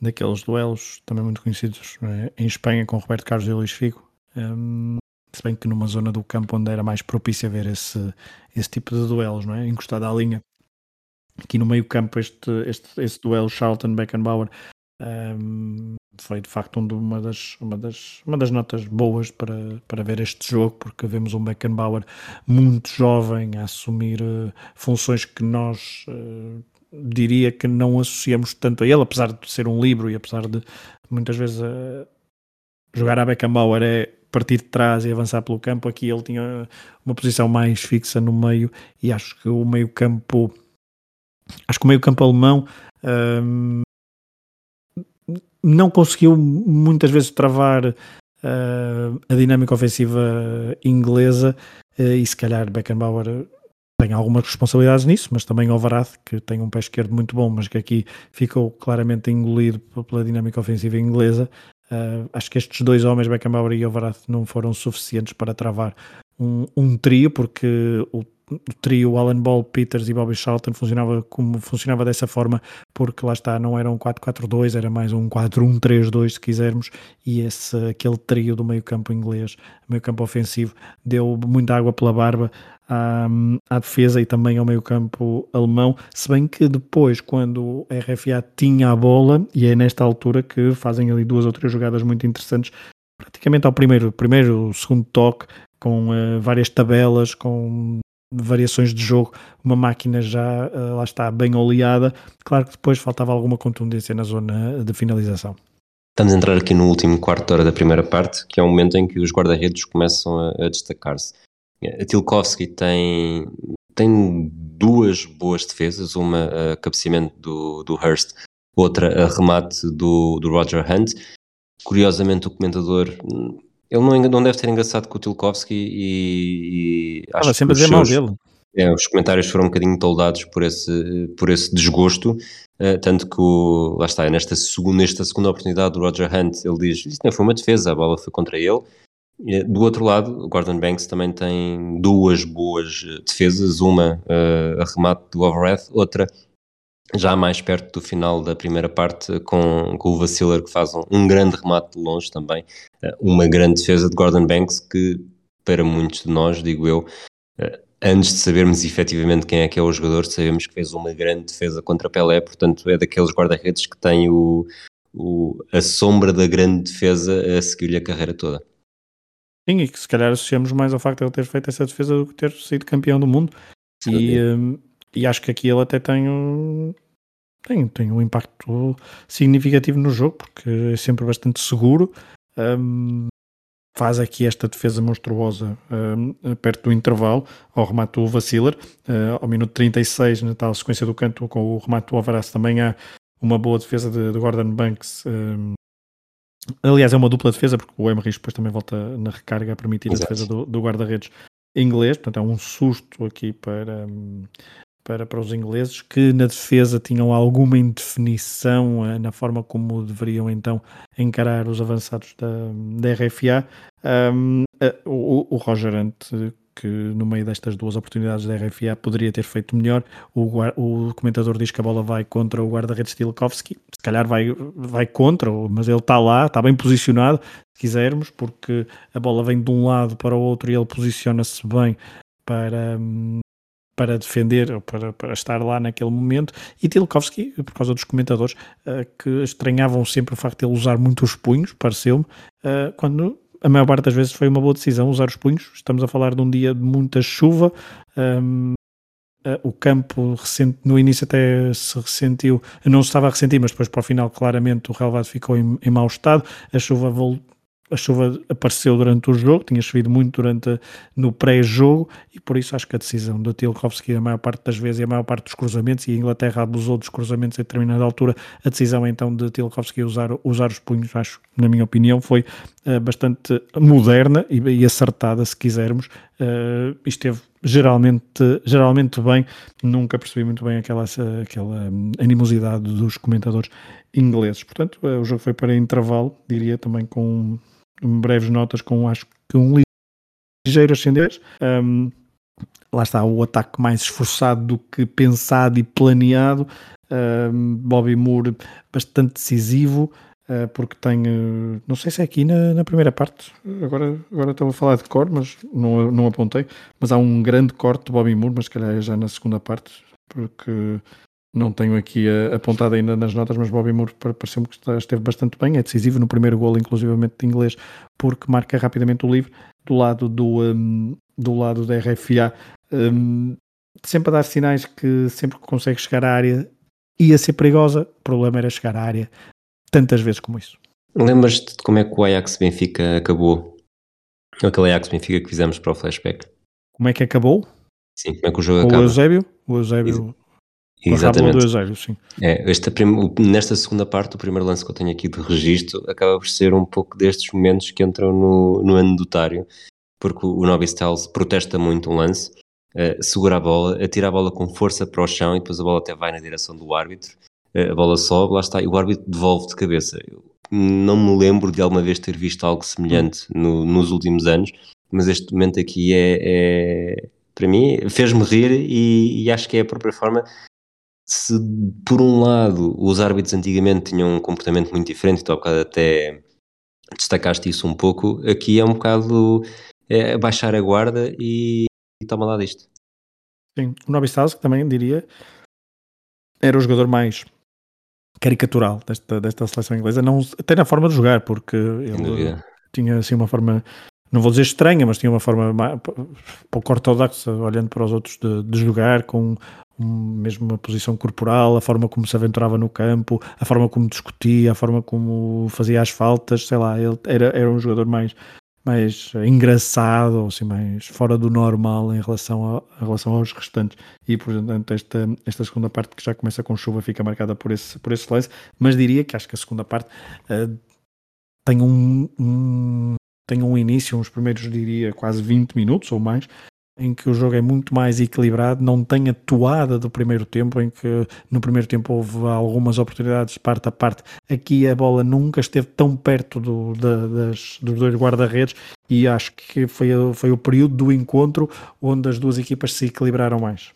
daqueles duelos também muito conhecidos é? em Espanha com Roberto Carlos e Luís Figo, um, se bem que numa zona do campo onde era mais propício a ver esse, esse tipo de duelos, não é? Encostado à linha. Aqui no meio campo este, este, este duelo Charlton-Beckenbauer um, foi de facto uma, das, uma, das, uma das notas boas para, para ver este jogo, porque vemos um Beckenbauer muito jovem a assumir uh, funções que nós uh, diria que não associamos tanto a ele, apesar de ser um livro e apesar de muitas vezes uh, jogar a Beckenbauer é partir de trás e avançar pelo campo. Aqui ele tinha uma posição mais fixa no meio e acho que o meio campo, acho que o meio campo alemão hum, não conseguiu muitas vezes travar uh, a dinâmica ofensiva inglesa uh, e se calhar Beckenbauer tem algumas responsabilidades nisso, mas também Overath, que tem um pé esquerdo muito bom, mas que aqui ficou claramente engolido pela dinâmica ofensiva inglesa, Uh, acho que estes dois homens, Beckenbauer e Overath, não foram suficientes para travar um, um trio, porque o, o, trio Alan Ball, Peters e Bobby Charlton funcionava como funcionava dessa forma, porque lá está, não era um 4-4-2, era mais um 4-1-3-2 se quisermos, e esse, aquele trio do meio campo inglês, meio campo ofensivo, deu muita água pela barba à, à defesa e também ao meio-campo alemão, se bem que depois, quando a RFA tinha a bola, e é nesta altura que fazem ali duas ou três jogadas muito interessantes, praticamente ao primeiro, primeiro segundo toque, com uh, várias tabelas, com variações de jogo, uma máquina já uh, lá está bem oleada. Claro que depois faltava alguma contundência na zona de finalização.
Estamos a entrar aqui no último quarto de hora da primeira parte, que é o momento em que os guarda-redes começam a, a destacar-se. A tem, tem duas boas defesas, uma a cabeceamento do, do Hurst, outra a remate do, do Roger Hunt. Curiosamente, o comentador ele não, não deve ter engraçado com o Tilkovski e, e
acho sempre a dizer mal dele.
É, os comentários foram um bocadinho toldados por esse, por esse desgosto, uh, tanto que o, lá está, nesta segunda, nesta segunda oportunidade do Roger Hunt, ele diz, isto não foi uma defesa, a bola foi contra ele, do outro lado, o Gordon Banks também tem duas boas eh, defesas, uma uh, a remate do Overrath, outra já mais perto do final da primeira parte com, com o Vaciler que faz um, um, grande remate de longe também, uh, uma grande defesa de Gordon Banks que para muitos de nós, digo eu, uh, antes de sabermos efetivamente quem é que é o jogador, sabemos que fez uma grande defesa contra Pelé, portanto é daqueles guarda-redes que tem o, o, a sombra da grande defesa a seguir-lhe a carreira toda.
Sim, e que se calhar associamos mais ao facto de ele ter feito essa defesa do que ter sido campeão do mundo. E, um, e acho que aqui ele até tem um, tem, tem um impacto significativo no jogo, porque é sempre bastante seguro. Um, faz aqui esta defesa monstruosa um, perto do intervalo, ao remate do Vaciler, uh, ao minuto 36, na tal sequência do canto, com o remate do Alvaraz, também há uma boa defesa de, de Gordon Banks um, Aliás, é uma dupla defesa, porque o Emery depois também volta na recarga a permitir Exato. a defesa do, do guarda-redes inglês. Portanto, é um susto aqui para, para, para os ingleses, que na defesa tinham alguma indefinição uh, na forma como deveriam então encarar os avançados da, da RFA. Um, uh, o, o Roger Ante que no meio destas duas oportunidades da RFA poderia ter feito melhor. O, o comentador diz que a bola vai contra o guarda-redes Stilkovski, se calhar vai, vai contra, mas ele está lá, está bem posicionado, se quisermos, porque a bola vem de um lado para o outro e ele posiciona-se bem para, para defender para, para estar lá naquele momento. E Tilkovski, por causa dos comentadores, uh, que estranhavam sempre o facto de ele usar muito os punhos, pareceu-me, uh, quando a maior parte das vezes foi uma boa decisão usar os punhos. Estamos a falar de um dia de muita chuva. Um, o campo no início até se ressentiu, não se estava a ressentir, mas depois para o final claramente o relevado ficou em, em mau estado. A chuva voltou a chuva apareceu durante o jogo, tinha chovido muito durante no pré-jogo e por isso acho que a decisão do Tilkovski a maior parte das vezes e a maior parte dos cruzamentos e a Inglaterra abusou dos cruzamentos a determinada altura, a decisão então de Tilkovski usar, usar os punhos, acho, na minha opinião, foi uh, bastante moderna e, e, acertada, se quisermos, uh, esteve geralmente, geralmente bem, nunca percebi muito bem aquela, aquela hum, animosidade dos comentadores ingleses. Portanto, uh, o jogo foi para intervalo, diria também com breves notas com acho que um ligeiro ascendente. Um, lá está o ataque mais esforçado do que pensado e planeado. Um, Bobby Moore bastante decisivo. Uh, porque tem, uh, não sei se é aqui na, na, primeira parte, agora, agora estou a falar de cor, mas não, não apontei, mas há um grande corte de Bobby Moore, mas se calhar é já na segunda parte, porque não tenho aqui uh, apontado ainda nas notas, mas Bobby Moore pareceu-me que esteve bastante bem. É decisivo no primeiro gol, inclusivamente de inglês, porque marca rapidamente o livre do lado do, um, do lado da RFA. Um, sempre a dar sinais que sempre que consegue chegar à área ia ser perigosa. O problema era chegar à área tantas vezes como isso.
Lembras-te de como é que o Ajax Benfica acabou? Aquele Ajax Benfica que fizemos para o flashback.
Como é que acabou?
Sim, como é que o jogo
o
acaba?
O Eusébio? O Eusébio
Exatamente.
Zero, sim.
É, esta prim... Nesta segunda parte, o primeiro lance que eu tenho aqui de registro acaba por ser um pouco destes momentos que entram no, no anedotário, porque o Nobby Styles protesta muito um lance, uh, segura a bola, atira a bola com força para o chão e depois a bola até vai na direção do árbitro, uh, a bola sobe, lá está, e o árbitro devolve de cabeça. Eu não me lembro de alguma vez ter visto algo semelhante no, nos últimos anos, mas este momento aqui é, é para mim, fez-me rir e, e, acho que é a própria forma se por um lado os árbitros antigamente tinham um comportamento muito diferente, tu há bocado até destacaste isso um pouco, aqui é um bocado é, baixar a guarda e, e toma lá disto.
Sim, o Styles, que também diria, era o jogador mais caricatural desta, desta seleção inglesa, não, até na forma de jogar, porque ele tinha assim uma forma não vou dizer estranha, mas tinha uma forma pouco ortodoxa, olhando para os outros, de, de jogar, com mesmo uma posição corporal, a forma como se aventurava no campo, a forma como discutia, a forma como fazia as faltas, sei lá, ele era, era um jogador mais, mais engraçado, ou assim, mais fora do normal em relação, a, em relação aos restantes. E, portanto, esta, esta segunda parte que já começa com chuva fica marcada por esse, por esse lance, mas diria que acho que a segunda parte uh, tem um, um tem um início, uns primeiros, diria, quase 20 minutos ou mais, em que o jogo é muito mais equilibrado, não tem a toada do primeiro tempo, em que no primeiro tempo houve algumas oportunidades parte a parte. Aqui a bola nunca esteve tão perto do, da, das, dos dois guarda-redes e acho que foi, foi o período do encontro onde as duas equipas se equilibraram mais.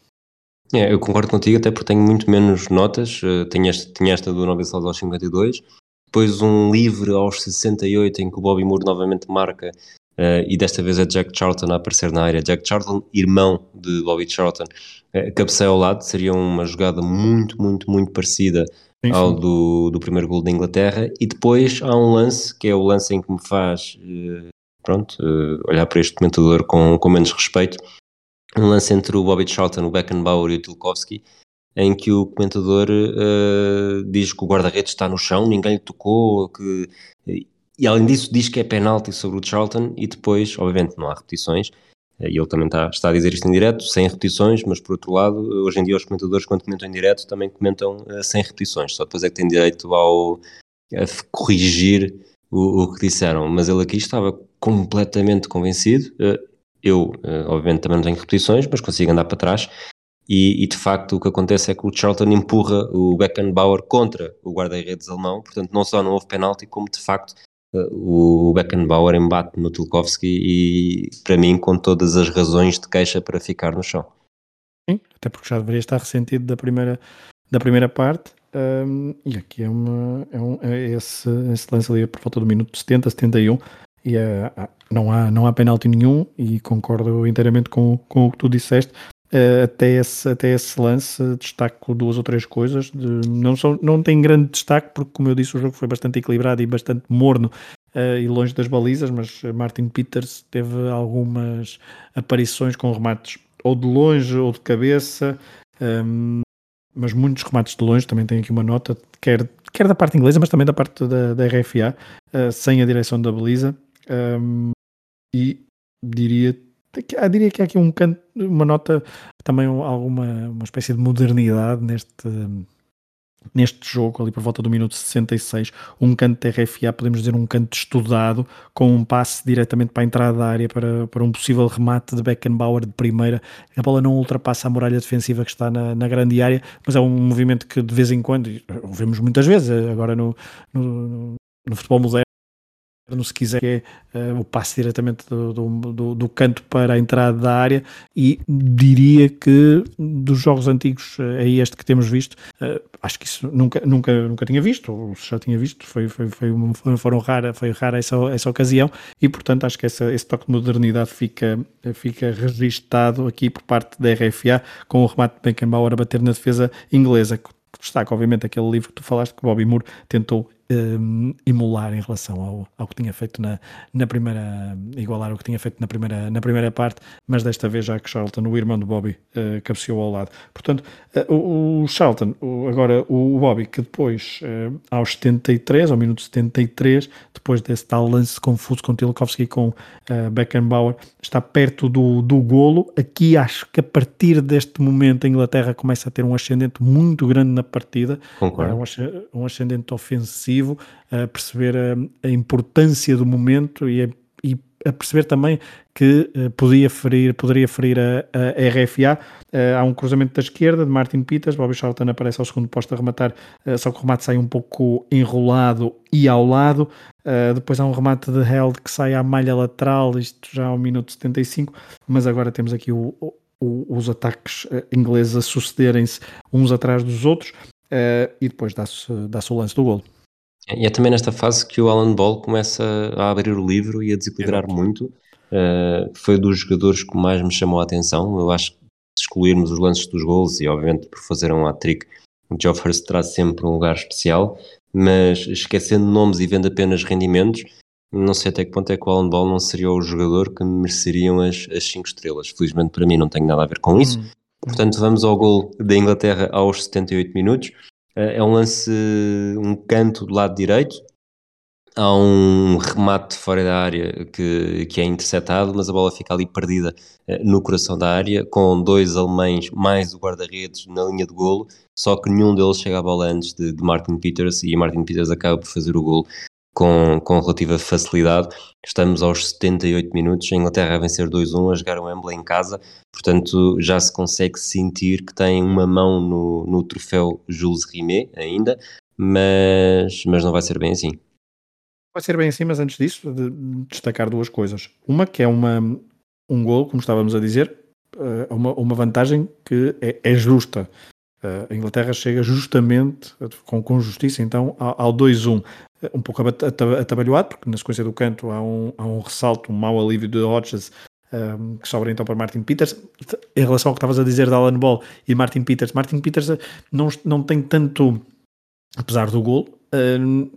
É, eu concordo contigo, até porque tenho muito menos notas. Uh, tinha, esta, tinha esta do aos 52, depois um livre aos 68 em que o Bobby Moore novamente marca Uh, e desta vez é Jack Charlton a aparecer na área. Jack Charlton, irmão de Bobby Charlton, uh, cabeceia ao lado, seria uma jogada muito, muito, muito parecida sim, ao sim. Do, do primeiro gol da Inglaterra. E depois há um lance, que é o lance em que me faz, uh, pronto, uh, olhar para este comentador com, com menos respeito. Um lance entre o Bobby Charlton, o Beckenbauer e o Tilkovski, em que o comentador diz que o guarda-redes está no chão, ninguém lhe tocou, que e além disso, diz que é penalti sobre o Charlton e depois, obviamente, não há repetições. Eh, e ele também está, está a dizer isto em direto, sem repetições, mas por outro lado, hoje em dia os comentadores, quando comentam em direto, também comentam uh, sem repetições. Só depois é que têm direito ao a corrigir o, o, que disseram. Mas ele aqui estava completamente convencido. Uh, eu, uh, obviamente, também não tenho repetições, mas consigo andar para trás. E, e, de facto o que acontece é que o Charlton empurra o Beckenbauer contra o guarda-redes alemão, portanto não só não houve penalti, como de facto o Beckenbauer embate no Tulkovski e para mim com todas as razões de queixa para ficar no chão.
Sim, até porque já deveria estar ressentido da primeira, da primeira parte um, e aqui é, uma, é, um, é esse, esse lance ali por volta do minuto 70, 71 e é, não, há, não há penalti nenhum e concordo inteiramente com, com o que tu disseste Uh, até, esse, até esse lance destaco duas ou três coisas. De, não, são, não tem grande destaque, porque, como eu disse, o jogo foi bastante equilibrado e bastante morno uh, e longe das balizas. Mas Martin Peters teve algumas aparições com remates ou de longe ou de cabeça, um, ehm, mas muitos remates de longe. Também tem aqui uma nota, quer, quer da parte inglesa, mas também da parte da, da RFA, uh, eh, sem a direção da baliza. Um, e diria diria que há aqui um canto, uma nota, também alguma uma espécie de modernidade neste, neste jogo, ali por volta do minuto 66, um canto de RFA, podemos dizer um canto estudado, com um passe diretamente para a entrada da área para, para um possível remate de Beckenbauer de primeira. A bola não ultrapassa a muralha defensiva que está na, na grande área, mas é um movimento que de vez em quando, ouvimos muitas vezes, agora no, no, no futebol moderno, se quiser, que é uh, o passe diretamente do, do, do, canto para a entrada da área e diria que dos jogos antigos é este que temos visto, uh, acho que isso nunca, nunca, nunca tinha visto, ou já tinha visto, foi, foi, foi, uma, foram rara, foi rara essa, essa ocasião e portanto acho que essa, esse toque de modernidade fica, fica registado aqui por parte da RFA com o remate de Beckenbauer a bater na defesa inglesa, destaca obviamente aquele livro que tu falaste que Bobby Moore tentou um, emular em relação ao, ao que tinha feito na, na primeira, igualar o que tinha feito na primeira, na primeira parte, mas desta vez já que Charlton, o irmão do Bobby, uh, cabeceou ao lado. Portanto, uh, o, o, Charlton, o, agora o Bobby, que depois, uh, aos 73, ao minuto 73, depois desse tal lance confuso com Tilkovski com uh, Beckenbauer, está perto do, do golo. Aqui acho que a partir deste momento a Inglaterra começa a ter um ascendente muito grande na partida, um, um ascendente ofensivo a perceber a, a importância do momento e a, e a perceber também que uh, podia ferir, poderia ferir a, a RFA. Uh, há um cruzamento da esquerda de Martin Peters, Bobby Charlton aparece ao segundo posto a rematar, uh, só que o remate sai um pouco enrolado e ao lado. depois há um remate de Held que sai à malha lateral, isto já ao minuto 75, mas agora temos aqui o, o, os ataques ingleses a sucederem-se uns atrás dos outros e depois dá-se dá o lance do golo.
E é também nesta fase que o Alan Ball começa a abrir o livro e a desequilibrar muito. Uh, foi dos jogadores que mais me chamou a atenção. Eu acho que se excluirmos os lances dos gols e obviamente por fazer um hat-trick, o Joffers traz sempre um lugar especial, mas esquecendo nomes e vendo apenas rendimentos, não sei até que ponto é que o Alan Ball não seria o jogador que mereceriam as 5 estrelas. Felizmente para mim não tem nada a ver com isso. Hum. Portanto, vamos ao gol da Inglaterra aos 78 minutos. Eh, é um lance, um canto do lado direito, há um remate fora da área que, que é interceptado, mas a bola fica ali perdida uh, no coração da área, com dois alemães mais o guarda-redes na linha de golo, só que nenhum deles chega à bola antes de, de Martin Peters e Martin Peters acaba por fazer o golo com, com relativa facilidade. Estamos aos 78 minutos, a Inglaterra a vencer 2-1, a jogar o Wembley em casa, portanto já se consegue sentir que tem uma mão no, no troféu Jules Rimet ainda, mas, mas não vai ser bem assim.
Vai ser bem assim, mas antes disso, de destacar duas coisas. Uma que é uma, um gol, como estávamos a dizer, eh, uma, uma vantagem que é, é justa. Eh, a Inglaterra chega justamente, com, com justiça, então, ao, ao 2-1 um pouco atabalhoado, porque na sequência do canto há um, há um ressalto, um mau alívio de Hodges, um, que sobra então para Martin Peters. Em relação ao que estavas a dizer de Alan Ball e Martin Peters, Martin Peters eh, não, não tem tanto, apesar do gol, um,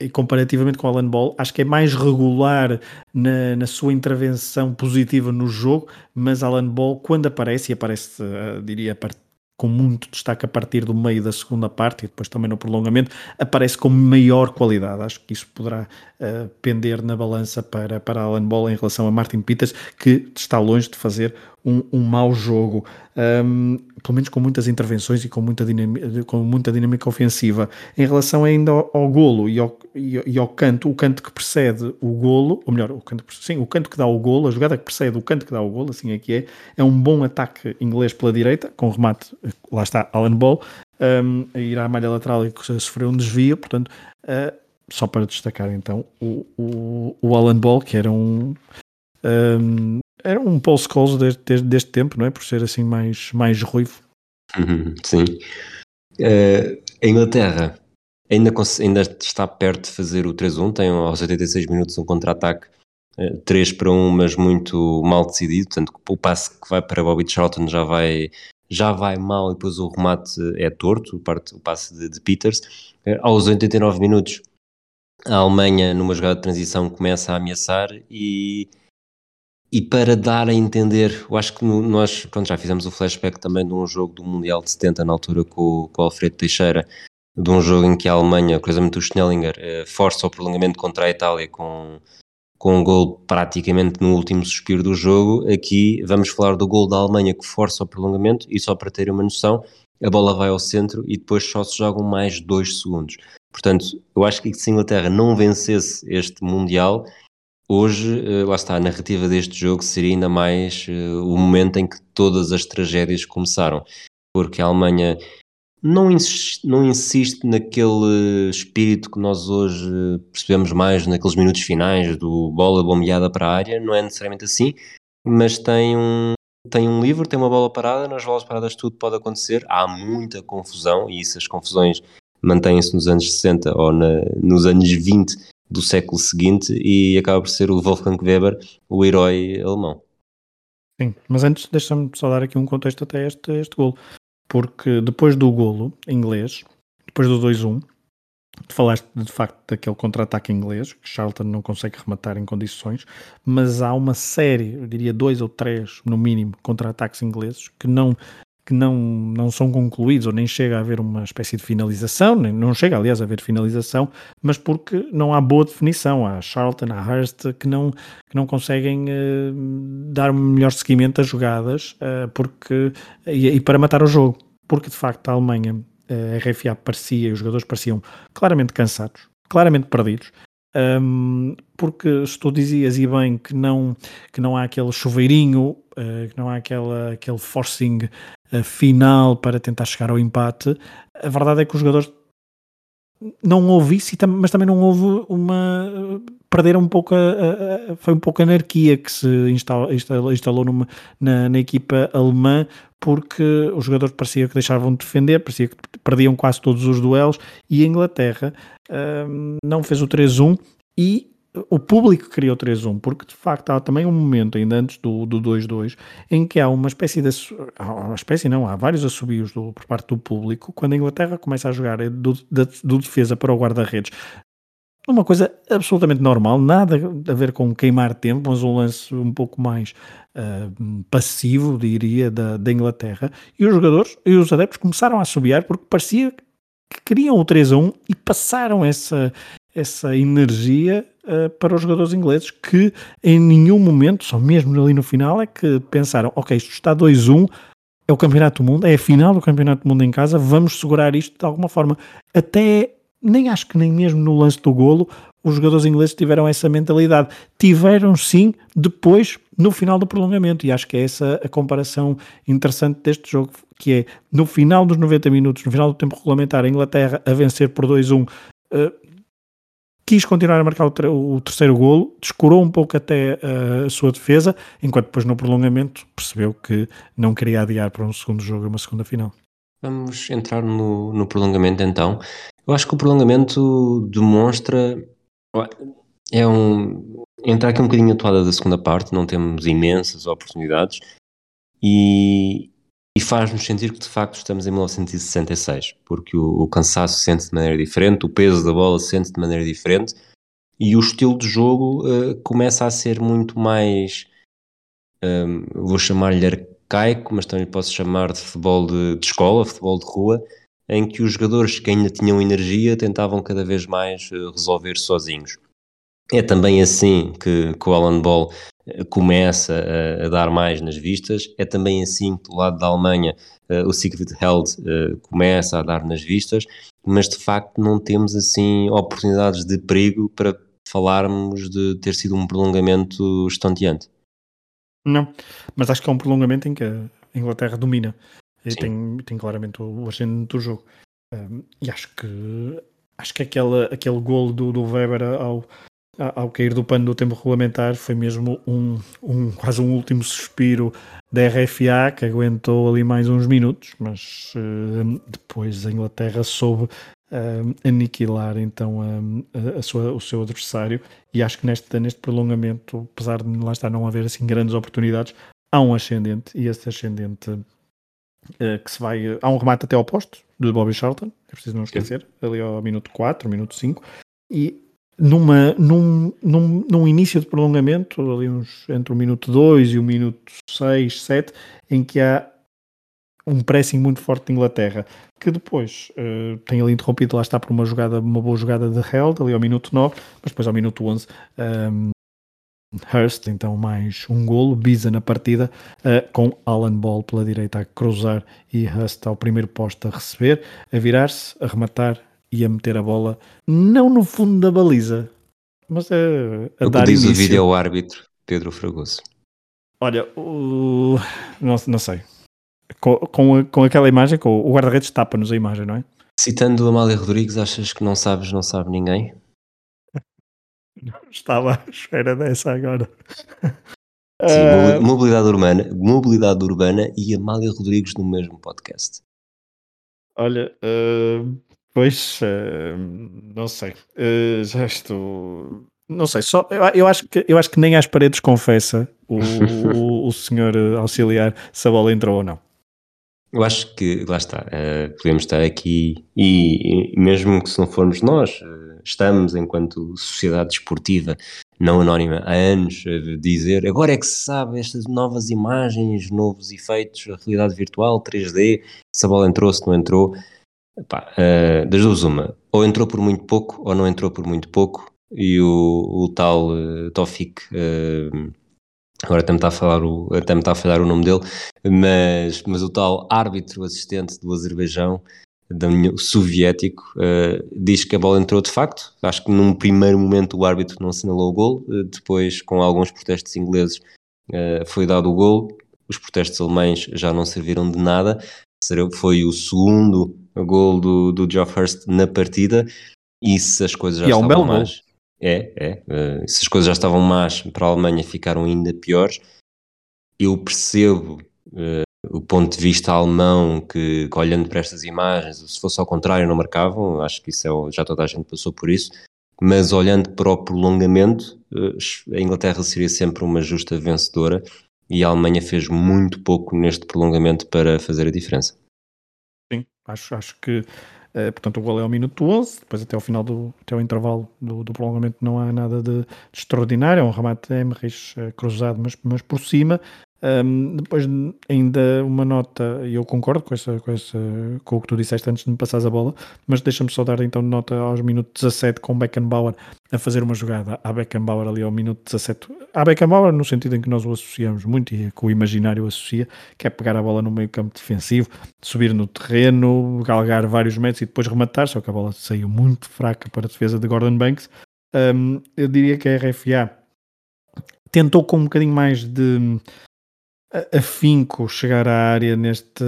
e comparativamente com Alan Ball, acho que é mais regular na, na sua intervenção positiva no jogo, mas Alan Ball, quando aparece, e aparece, uh, diria, a partir com muito destaque a partir do meio da segunda parte e depois também no prolongamento, aparece com maior qualidade. Acho que isso poderá uh, pender na balança para, para Alan Ball em relação a Martin Peters, que está longe de fazer um, um mau jogo, um, pelo menos com muitas intervenções e com muita, dinâmica, com muita dinâmica ofensiva. Em relação ainda ao, ao golo e ao, e ao, canto, o canto que precede o golo, ou melhor, o canto, sim, o canto que dá o golo, a jogada que precede o canto que dá o golo, assim é que é, é um bom ataque inglês pela direita, com remate, lá está, Alan Ball, um, a ir à malha lateral e sofreu um desvio, portanto, uh, só para destacar então o, o, o Alan Ball, que era um, um era um Paul Scholes deste, deste, tempo, não é? Por ser assim mais, mais ruivo.
Uhum, sim. Uh, a Inglaterra ainda, ainda está perto de fazer o 3-1, tem aos 86 minutos um contra-ataque uh, eh, 3 para 1, mas muito mal decidido, tanto que o passe que vai para Bobby Charlton já vai, já vai mal e depois o remate é torto, o, parte, o passe de, de Peters. Uh, aos 89 minutos a Alemanha, numa jogada de transição, começa a ameaçar e e para dar a entender, eu acho que nós pronto, já fizemos o flashback também de um jogo do Mundial de 70 na altura com, com o Alfredo Teixeira, de um jogo em que a Alemanha, curiosamente o Schnellinger, eh, força o prolongamento contra a Itália com, com um gol praticamente no último suspiro do jogo. Aqui vamos falar do gol da Alemanha que força o prolongamento e só para terem uma noção, a bola vai ao centro e depois só se jogam mais dois segundos. Portanto, eu acho que se a Inglaterra não vencesse este Mundial, hoje, eh, lá está, a narrativa deste jogo seria ainda mais uh, o momento em que todas as tragédias começaram. Porque a Alemanha não insiste, não insiste naquele espírito que nós hoje percebemos mais naqueles minutos finais do bola bombeada para a área, não é necessariamente assim, mas tem um, tem um livro, tem uma bola parada, nas bolas paradas tudo pode acontecer, há muita confusão e isso, as confusões mantêm-se nos anos 60 ou na, nos anos 20 do século seguinte e acaba por ser o Wolfgang Weber o herói alemão.
Sim, mas antes deixa-me só dar aqui um contexto até este, este golo porque depois do golo inglês, depois do 2-1, falaste de facto daquele contra-ataque inglês, que Charlton não consegue rematar em condições, mas há uma série, eu diria dois ou três no mínimo, contra-ataques ingleses que não que não, não são concluídos ou nem chega a haver uma espécie de finalização, nem, não chega aliás a haver finalização, mas porque não há boa definição. Há Charlton, há Hurst que não, que não conseguem uh, dar um melhor seguimento às jogadas uh, porque, e, e, para matar o jogo, porque de facto a Alemanha, a RFA parecia, e os jogadores pareciam claramente cansados, claramente perdidos, um, porque se tu dizias e bem que não, que não há aquele chuveirinho, uh, que não há aquela, aquele forcing final para tentar chegar ao empate, a verdade é que os jogadores não houve isso, mas também não houve uma. Perderam um pouco. A, a, foi um pouco a anarquia que se instalou, instalou numa, na, na, equipa alemã, porque os jogadores parecia que deixavam de defender, parecia que perdiam quase todos os duelos, e a Inglaterra um, não fez o 3-1 e o público criou 3-1, porque de facto há também um momento, ainda antes do 2-2, em que há uma espécie de. Uma espécie não, há vários assobios do, por parte do público, quando a Inglaterra começa a jogar do, do, do defesa para o guarda-redes. Uma coisa absolutamente normal, nada a ver com queimar tempo, mas um lance um pouco mais uh, passivo, diria, da, da Inglaterra. E os jogadores e os adeptos começaram a assobiar porque parecia que queriam o 3 a 1 e passaram essa, essa energia uh, para os jogadores ingleses que em nenhum momento, só mesmo ali no final, é que pensaram: ok, isto está 2-1, é o Campeonato do Mundo, é a final do Campeonato do Mundo em casa, vamos segurar isto de alguma forma. Até nem acho que nem mesmo no lance do golo os jogadores ingleses tiveram essa mentalidade. Tiveram sim depois no final do prolongamento, e acho que é essa a comparação interessante deste jogo, que é no final dos 90 minutos, no final do tempo regulamentar, a Inglaterra a vencer por 2-1. Uh, quis continuar a marcar o, o, terceiro golo, descurou um pouco até uh, a sua defesa, enquanto depois no prolongamento percebeu que não queria adiar para um segundo jogo uma segunda final.
Vamos entrar no, no prolongamento então. Eu acho que o prolongamento demonstra. É um. Entrar aqui um bocadinho atuada da segunda parte, não temos imensas oportunidades e, e faz-nos sentir que de facto estamos em 1966, porque o, o cansaço sente-se de maneira diferente, o peso da bola sente-se de maneira diferente e o estilo de jogo uh, começa a ser muito mais, um, vou chamar-lhe arcaico, mas também posso chamar de futebol de, de, escola, futebol de rua, em que os jogadores que ainda tinham energia tentavam cada vez mais uh, resolver sozinhos. É também assim que, que o Alan Ball começa a, a, dar mais nas vistas. É também assim que do lado da Alemanha uh, o Siegfried Held uh, começa a dar nas vistas, mas de facto não temos assim oportunidades de perigo para falarmos de ter sido um prolongamento estonteante.
Não, mas acho que é um prolongamento em que a Inglaterra domina e tem, tem claramente o, o agente do jogo. Um, e acho que acho que aquele, aquele golo do, do Weber ao, ao cair do pano do tempo regulamentar foi mesmo um, um, quase um último suspiro da RFA que aguentou ali mais uns minutos, mas uh, depois a Inglaterra soube uh, aniquilar então uh, a sua, o seu adversário e acho que neste, neste prolongamento, apesar de lá estar não haver assim grandes oportunidades, há um ascendente e esse ascendente que se vai. Há um remate até ao posto do Bobby Charlton, é preciso não esquecer, ali ao minuto 4, minuto 5, e numa, num, num, num início de prolongamento, ali uns, entre o minuto 2 e o minuto 6, 7, em que há um pressing muito forte de Inglaterra, que depois uh, tem ali interrompido, lá está por uma jogada, uma boa jogada de Held, ali ao minuto 9, mas depois ao minuto 11 um, ehm, Hurst, então mais um golo, Biza na partida, uh, com Alan Ball pela direita a cruzar e Hurst ao primeiro posto a receber, a virar-se, a rematar e a meter a bola, não no fundo da baliza, mas a, a
o
dar
que diz
início.
o vídeo árbitro Pedro Fragoso.
Olha, o... não, não sei. Com, com, com aquela imagem, com o guarda-redes tapa-nos a imagem, não é?
Citando Amália Rodrigues, achas que não sabes, não sabe ninguém?
Estava à espera dessa agora.
Sim, uh... mobilidade urbana, mobilidade urbana e Amália Rodrigues no mesmo podcast.
Olha, uh, pois uh, não sei, já estou. Não sei, só eu, eu, acho que eu acho que nem às paredes confessa o, o, o senhor auxiliar se a bola entrou ou não.
Eu acho que, lá está, uh, podemos estar aqui e, e, mesmo que se não formos nós, uh, estamos enquanto sociedade desportiva não anónima há anos a dizer agora é que se sabe estas novas imagens, novos efeitos, a realidade virtual, 3D, se a bola entrou, se não entrou. Epá, uh, das duas uma, ou entrou por muito pouco ou não entrou por muito pouco e o, o tal uh, Tofik uh, agora até me está a falar o, até me está a falhar o nome dele, mas, mas o tal árbitro assistente do Azerbaijão, da União soviético, uh, diz que a bola entrou de facto. Acho que num primeiro momento o árbitro não assinalou o gol, depois, com alguns protestos ingleses, foi dado o gol. Os protestos alemães já não serviram de nada. Foi o segundo gol do, do Geoff Hurst na partida. E se as coisas já e estavam é um mais, é, é. Uh, se as coisas já estavam más para a Alemanha, ficaram ainda piores. Eu percebo uh, o ponto de vista alemão que, que, olhando para estas imagens, se fosse ao contrário, não marcavam. Acho que isso é, já toda a gente passou por isso. Mas olhando para o prolongamento, uh, a Inglaterra seria sempre uma justa vencedora e a Alemanha fez muito pouco neste prolongamento para fazer a diferença.
Acho, acho que Uh, portanto, o gol é ao minuto 11, depois até ao final do até ao intervalo do, do prolongamento não há nada de, de extraordinário, é um remate de Emmerich uh, cruzado, mas, mas por cima. Um, depois ainda uma nota, e eu concordo com, essa, com, essa, com o que tu disseste antes de me passares a bola, mas deixa-me só dar então nota aos minutos 17 com Beckenbauer a fazer uma jogada à Beckenbauer ali ao minuto 17. À Beckenbauer no sentido em que nós o associamos muito e que o imaginário associa, que é pegar a bola no meio campo defensivo, subir no terreno, galgar vários metros e depois rematar, só que a bola saiu muito fraca para a defesa de Gordon Banks. Um, eu diria que a RFA tentou com um bocadinho mais de afinco chegar à área neste,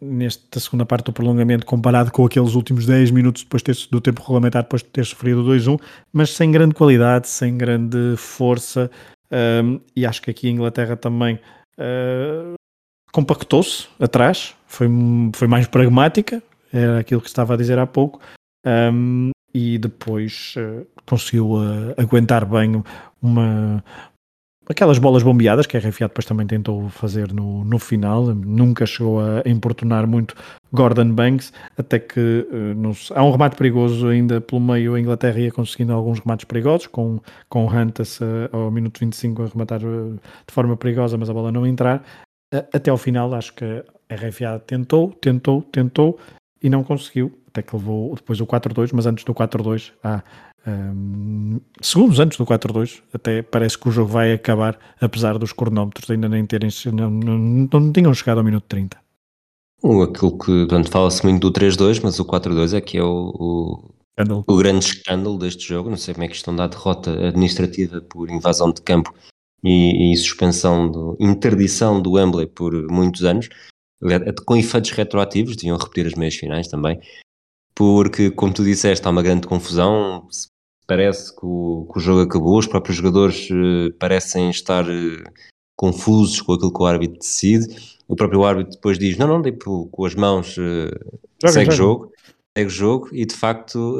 nesta segunda parte do prolongamento comparado com aqueles últimos 10 minutos depois de ter, do tempo regulamentar depois de ter sofrido 2-1, mas sem grande qualidade, sem grande força um, e acho que aqui a Inglaterra também uh, compactou-se atrás, foi, foi mais pragmática, era aquilo que estava a dizer há pouco, um, e depois uh, conseguiu uh, aguentar bem uma, aquelas bolas bombeadas que a RFA depois também tentou fazer no, no final, nunca chegou a importunar muito Gordon Banks, até que uh, há um remate perigoso ainda pelo meio, a Inglaterra ia conseguindo alguns remates perigosos, com, com Hunters uh, ao minuto 25 a rematar uh, de forma perigosa, mas a bola não entrar. até ao final, acho que a RFA tentou, tentou, tentou e não conseguiu, até que levou depois o 4-2, mas antes do 4-2 há um, segundos antes do 4-2, até parece que o jogo vai acabar, apesar dos cronómetros ainda nem terem não, não, não tinham chegado ao minuto 30.
Aquilo que portanto, fala-se muito do 3-2, mas o 4-2 é que é o, o, o, grande escândalo deste jogo. Não sei como é que estão da derrota administrativa por invasão de campo e, e suspensão, de, interdição do Wembley por muitos anos, com efeitos retroativos, deviam repetir as meias finais também porque, como tu disseste, há uma grande confusão parece que o, que o jogo acabou, os próprios jogadores uh, parecem estar uh, confusos com aquilo que o árbitro decide. O próprio árbitro depois diz: Não, não, tipo, com as mãos uh, segue o jogo. Segue o jogo e de facto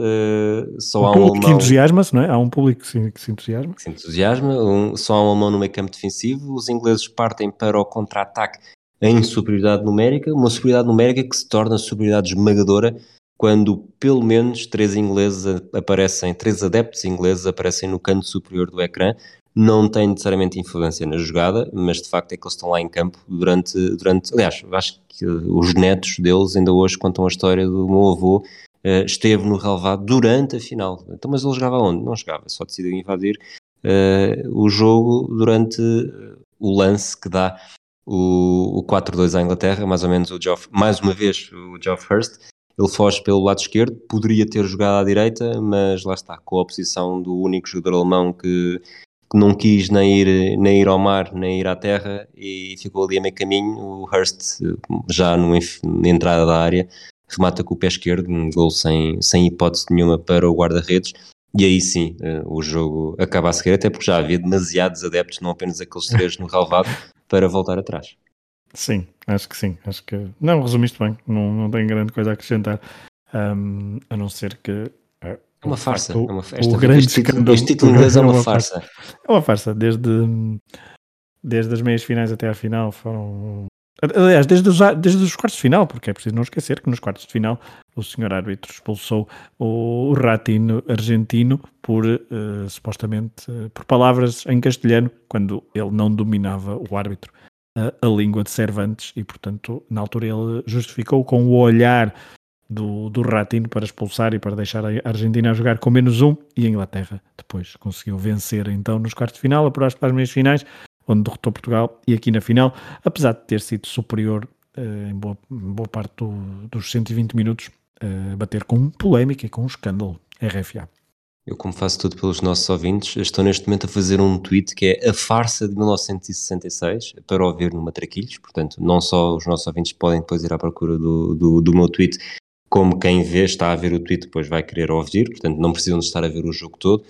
só um há um alemão.
que entusiasma-se, não é? Há um público que se, que se entusiasma.
Que se entusiasma, um, só há um alemão no meio campo defensivo. Os ingleses partem para o contra-ataque em superioridade numérica, uma superioridade numérica que se torna superioridade esmagadora quando pelo menos três ingleses aparecem, três adeptos ingleses aparecem no canto superior do ecrã, não tem necessariamente influência na jogada, mas de facto é que eles estão lá em campo durante, durante aliás, acho que os netos deles ainda hoje contam a história do meu avô, uh, esteve no relevado durante a final. Então, mas ele jogava onde? Não jogava, só decidiu invadir uh, o jogo durante o lance que dá o, o 4-2 à Inglaterra, mais ou menos o Geoff, mais uma vez o Geoff Hurst, ele foge pelo lado esquerdo, poderia ter jogado à direita, mas lá está, com a oposição do único jogador alemão que, que não quis nem ir, nem ir ao mar, nem ir à terra, e ficou ali a meio caminho, o Hurst, já no, na entrada da área, remata com o pé esquerdo, um gol sem, sem hipótese nenhuma para o guarda-redes, e aí sim, uh, o jogo acaba a seguir, até porque já havia demasiados adeptos, não apenas aqueles três no relvado, para voltar atrás.
Sim, acho que sim. Acho que. Não, resumiste bem, não, não tenho grande coisa a acrescentar, um, a não ser que.
É uma farsa.
O,
é uma,
esta, o grande este,
título, este título inglês é uma, uma farsa. farsa.
É uma farsa, desde, desde as meias finais até à final foram Aliás, desde os, desde os quartos de final, porque é preciso não esquecer que nos quartos de final o senhor árbitro expulsou o Ratino argentino por uh, supostamente uh, por palavras em castelhano, quando ele não dominava o árbitro a, a, língua de Cervantes e, portanto, na altura ele justificou com o olhar do, do Ratino para expulsar e para deixar a Argentina a jogar com menos um e a Inglaterra depois conseguiu vencer então nos quartos de final, apurar-se para as meias finais onde derrotou Portugal, e aqui na final, apesar de ter sido superior uh, em, boa, boa, parte do, dos 120 minutos, uh, bater com polémica e com um escândalo RFA.
Eu, como faço tudo pelos nossos ouvintes, estou neste momento a fazer um tweet que é a farsa de 1966 para ouvir no Matraquilhos. Portanto, não só os nossos ouvintes podem depois ir à procura do, do, do meu tweet, como quem vê, está a ver o tweet, depois vai querer ouvir. Portanto, não precisam de estar a ver o jogo todo.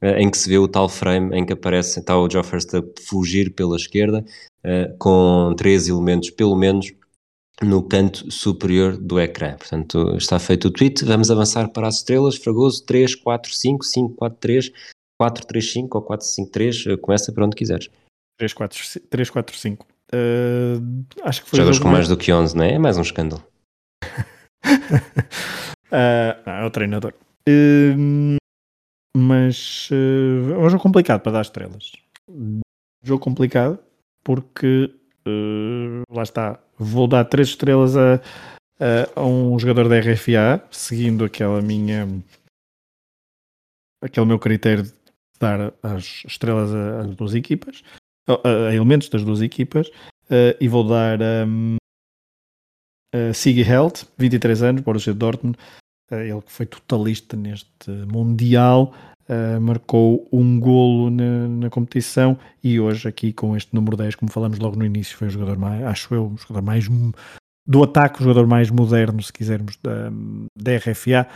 Eh, em que se vê o tal frame em que aparece está o Hurst a fugir pela esquerda, uh, com três elementos, pelo menos, no canto superior do ecrã. Portanto, está feito o tweet. Vamos avançar para as estrelas. Fragoso 3, 4, 5, 5, 4, 3, 4, 3, 5 ou 4, 5, 3. Começa para onde quiseres.
3, 4, 3, 4 5. Uh, acho que foi
Jogas com mais do que 11, não é? É mais um escândalo.
uh, não, é o treinador. Uh, mas uh, é um jogo complicado para dar estrelas. Jogo complicado porque uh, lá está. Vou dar três estrelas a, a, a, um jogador da RFA, seguindo aquela minha aquele meu critério de dar as estrelas às duas equipas, a, a elementos das duas equipas, uh, e vou dar um, a Sigi Held, 23 anos, Borussia Dortmund, ele que foi totalista neste Mundial, uh, marcou um golo na, na, competição e hoje aqui com este número 10, como falamos logo no início, foi o jogador mais, acho eu, o jogador mais do ataque, o jogador mais moderno, se quisermos, da, da RFA.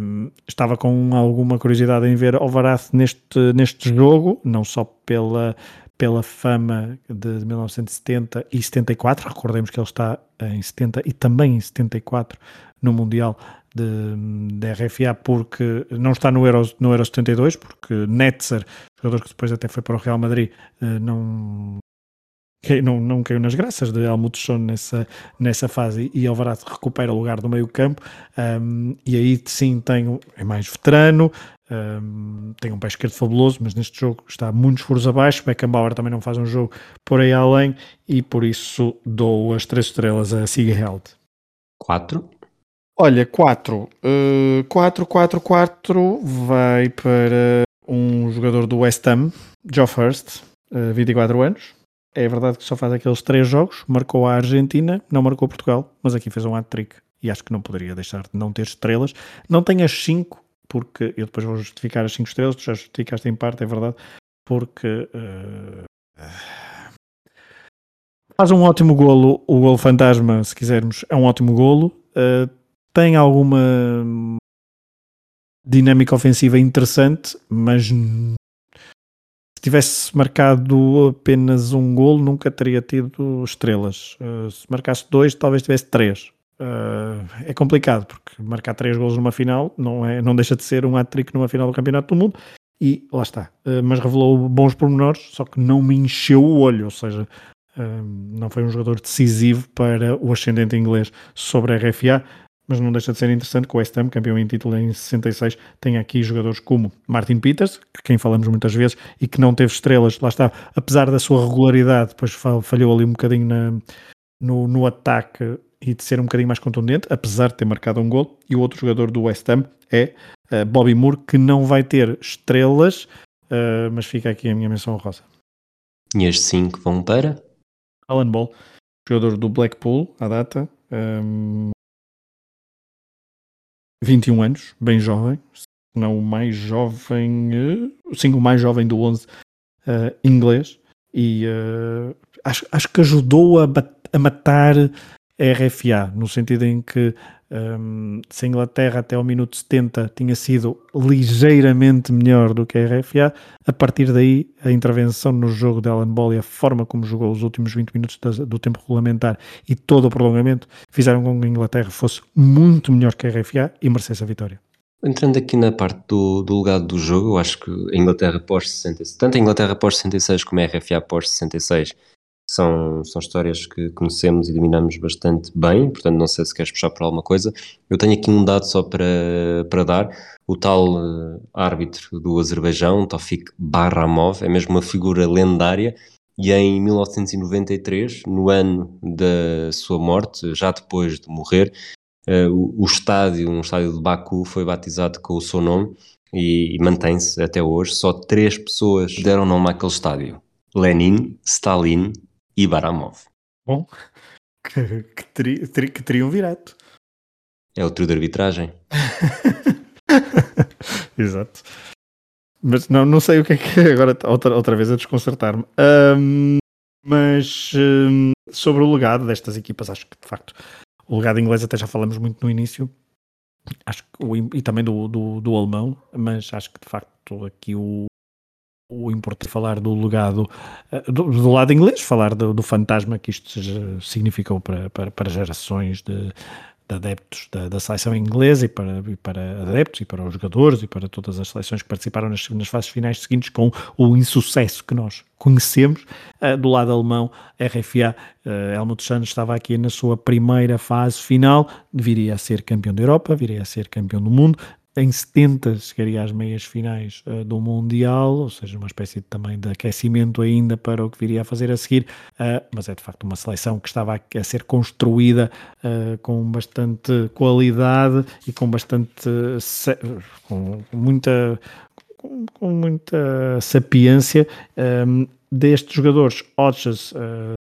Um, estava com alguma curiosidade em ver Alvaraz neste, neste jogo, não só pela, pela fama de 1970 e 74, recordemos que ele está em 70 e também em 74 no Mundial de, de RFA porque não está no Euro, no Euro 72, porque Netzer, jogador que depois até foi para o Real Madrid, eh, não, não, não caiu nas graças de Almutson nessa, nessa fase e Alvarado recupera o lugar do meio campo um, e aí sim tem, é mais veterano, um, tem um pé esquerdo fabuloso, mas neste jogo está muitos furos abaixo, Beckenbauer também não faz um jogo por aí além e por isso dou as três estrelas a Sigeheld.
Quatro?
Olha, 4. 4, 4, 4 vai para um jogador do West Ham, Geoff Hurst, uh, 24 anos. É verdade que só faz aqueles 3 jogos, marcou a Argentina, não marcou Portugal, mas aqui fez um hat-trick e acho que não poderia deixar de não ter estrelas. Não tem as 5, porque eu depois vou justificar as 5 estrelas, tu já justificaste em parte, é verdade, porque uh, faz um ótimo golo, o golo fantasma, se quisermos, é um ótimo golo. Uh, tem alguma dinâmica ofensiva interessante, mas se tivesse marcado apenas um gol, nunca teria tido estrelas. Uh, se marcasse dois, talvez tivesse três. Uh, é complicado, porque marcar três gols numa final não, é, não deixa de ser um hat-trick numa final do Campeonato do Mundo. E lá está. Uh, mas revelou bons pormenores, só que não me encheu o olho. Ou seja, não foi um jogador decisivo para o ascendente inglês sobre a RFA mas não deixa de ser interessante que o West Ham, campeão em título em 66, tenha aqui jogadores como Martin Peters, que quem falamos muitas vezes e que não teve estrelas, lá está, apesar da sua regularidade, depois falhou ali um bocadinho na, no, no ataque e de ser um bocadinho mais contundente, apesar de ter marcado um gol, e o outro jogador do West Ham é uh, Bobby Moore, que não vai ter estrelas, uh, mas fica aqui a minha menção rosa.
E as 5 vão para?
Alan Ball, jogador do Blackpool, à data, um, 21 anos, bem jovem, não o mais jovem, uh, sim, o mais jovem do 11 uh, inglês, e uh, acho, acho que ajudou a, a matar RFA, no sentido em que um, se a Inglaterra até ao minuto 70 tinha sido ligeiramente melhor do que a RFA, a partir daí a intervenção no jogo de Alan Ball e a forma como jogou os últimos 20 minutos do tempo regulamentar e todo o prolongamento fizeram com que a Inglaterra fosse muito melhor que a RFA e merecesse a vitória.
Entrando aqui na parte do, do legado do jogo, eu acho que a Inglaterra pós 66, tanto a Inglaterra pós 66 como a RFA pós 66 são, são histórias que conhecemos e dominamos bastante bem, portanto não sei se queres puxar por alguma coisa. Eu tenho aqui um dado só para, para dar, o tal uh, árbitro do Azerbaijão, Tofik Barramov, é mesmo uma figura lendária e em 1993, no ano da sua morte, já depois de morrer, uh, o, o, estádio, um estádio de Baku, foi batizado com o seu nome e, e mantém-se até hoje. Só três pessoas deram nome àquele estádio. Lenin, Stalin e Baramov.
Bom, que, que, tri, tri, que triunvirato.
É o trio de arbitragem.
Exato. Mas não, não sei o que é que é agora outra, outra vez a desconcertar-me. Um, mas um, sobre o legado destas equipas, acho que de facto o legado inglês até já falamos muito no início. Acho que e também do, do, do alemão, mas acho que de facto aqui o, o importante falar do legado eh, do, do lado inglês, falar do, do, fantasma que isto significou para, para, para gerações de, de adeptos da, da, seleção inglesa e para, e para adeptos e para os jogadores e para todas as seleções que participaram nas, nas fases finais seguintes com o insucesso que nós conhecemos. Uh, do lado alemão, RFA, uh, eh, Helmut Santos estava aqui na sua primeira fase final, viria a ser campeão da Europa, viria a ser campeão do mundo, em 70 chegaria às meias finais uh, do Mundial, ou seja, uma espécie de, também de aquecimento ainda para o que viria a fazer a seguir, uh, mas é de facto uma seleção que estava a, a ser construída uh, com bastante qualidade e com bastante com muita com, com muita sapiência um, destes jogadores Hodges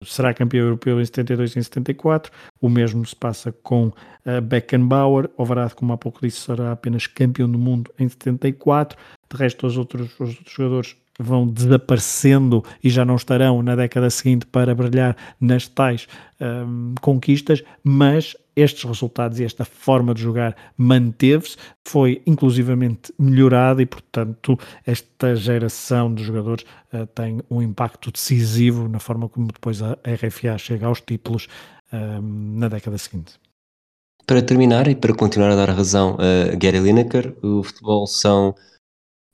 será campeão europeu em 72 e em 74. O mesmo se passa com uh, Beckenbauer. Overath, como há pouco disse, será apenas campeão do mundo em 74. De resto, os outros, os outros jogadores vão desaparecendo e já não estarão na década seguinte para brilhar nas tais um, conquistas, mas estes resultados e esta forma de jogar manteve-se, foi inclusivamente melhorada e, portanto, esta geração de jogadores uh, tem um impacto decisivo na forma como depois a RFA chega aos títulos um, na década seguinte.
Para terminar e para continuar a dar razão a Gary Lineker, o futebol são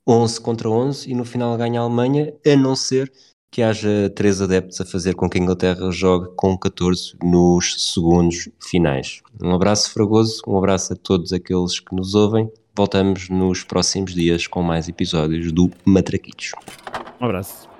11 contra 11 e no final ganha a Alemanha, a não ser que haja três adeptos a fazer com que a Inglaterra jogue com 14 nos segundos finais. Um abraço fragoso, um abraço a todos aqueles que nos ouvem. Voltamos nos próximos dias com mais episódios do Matraquitos.
Um abraço.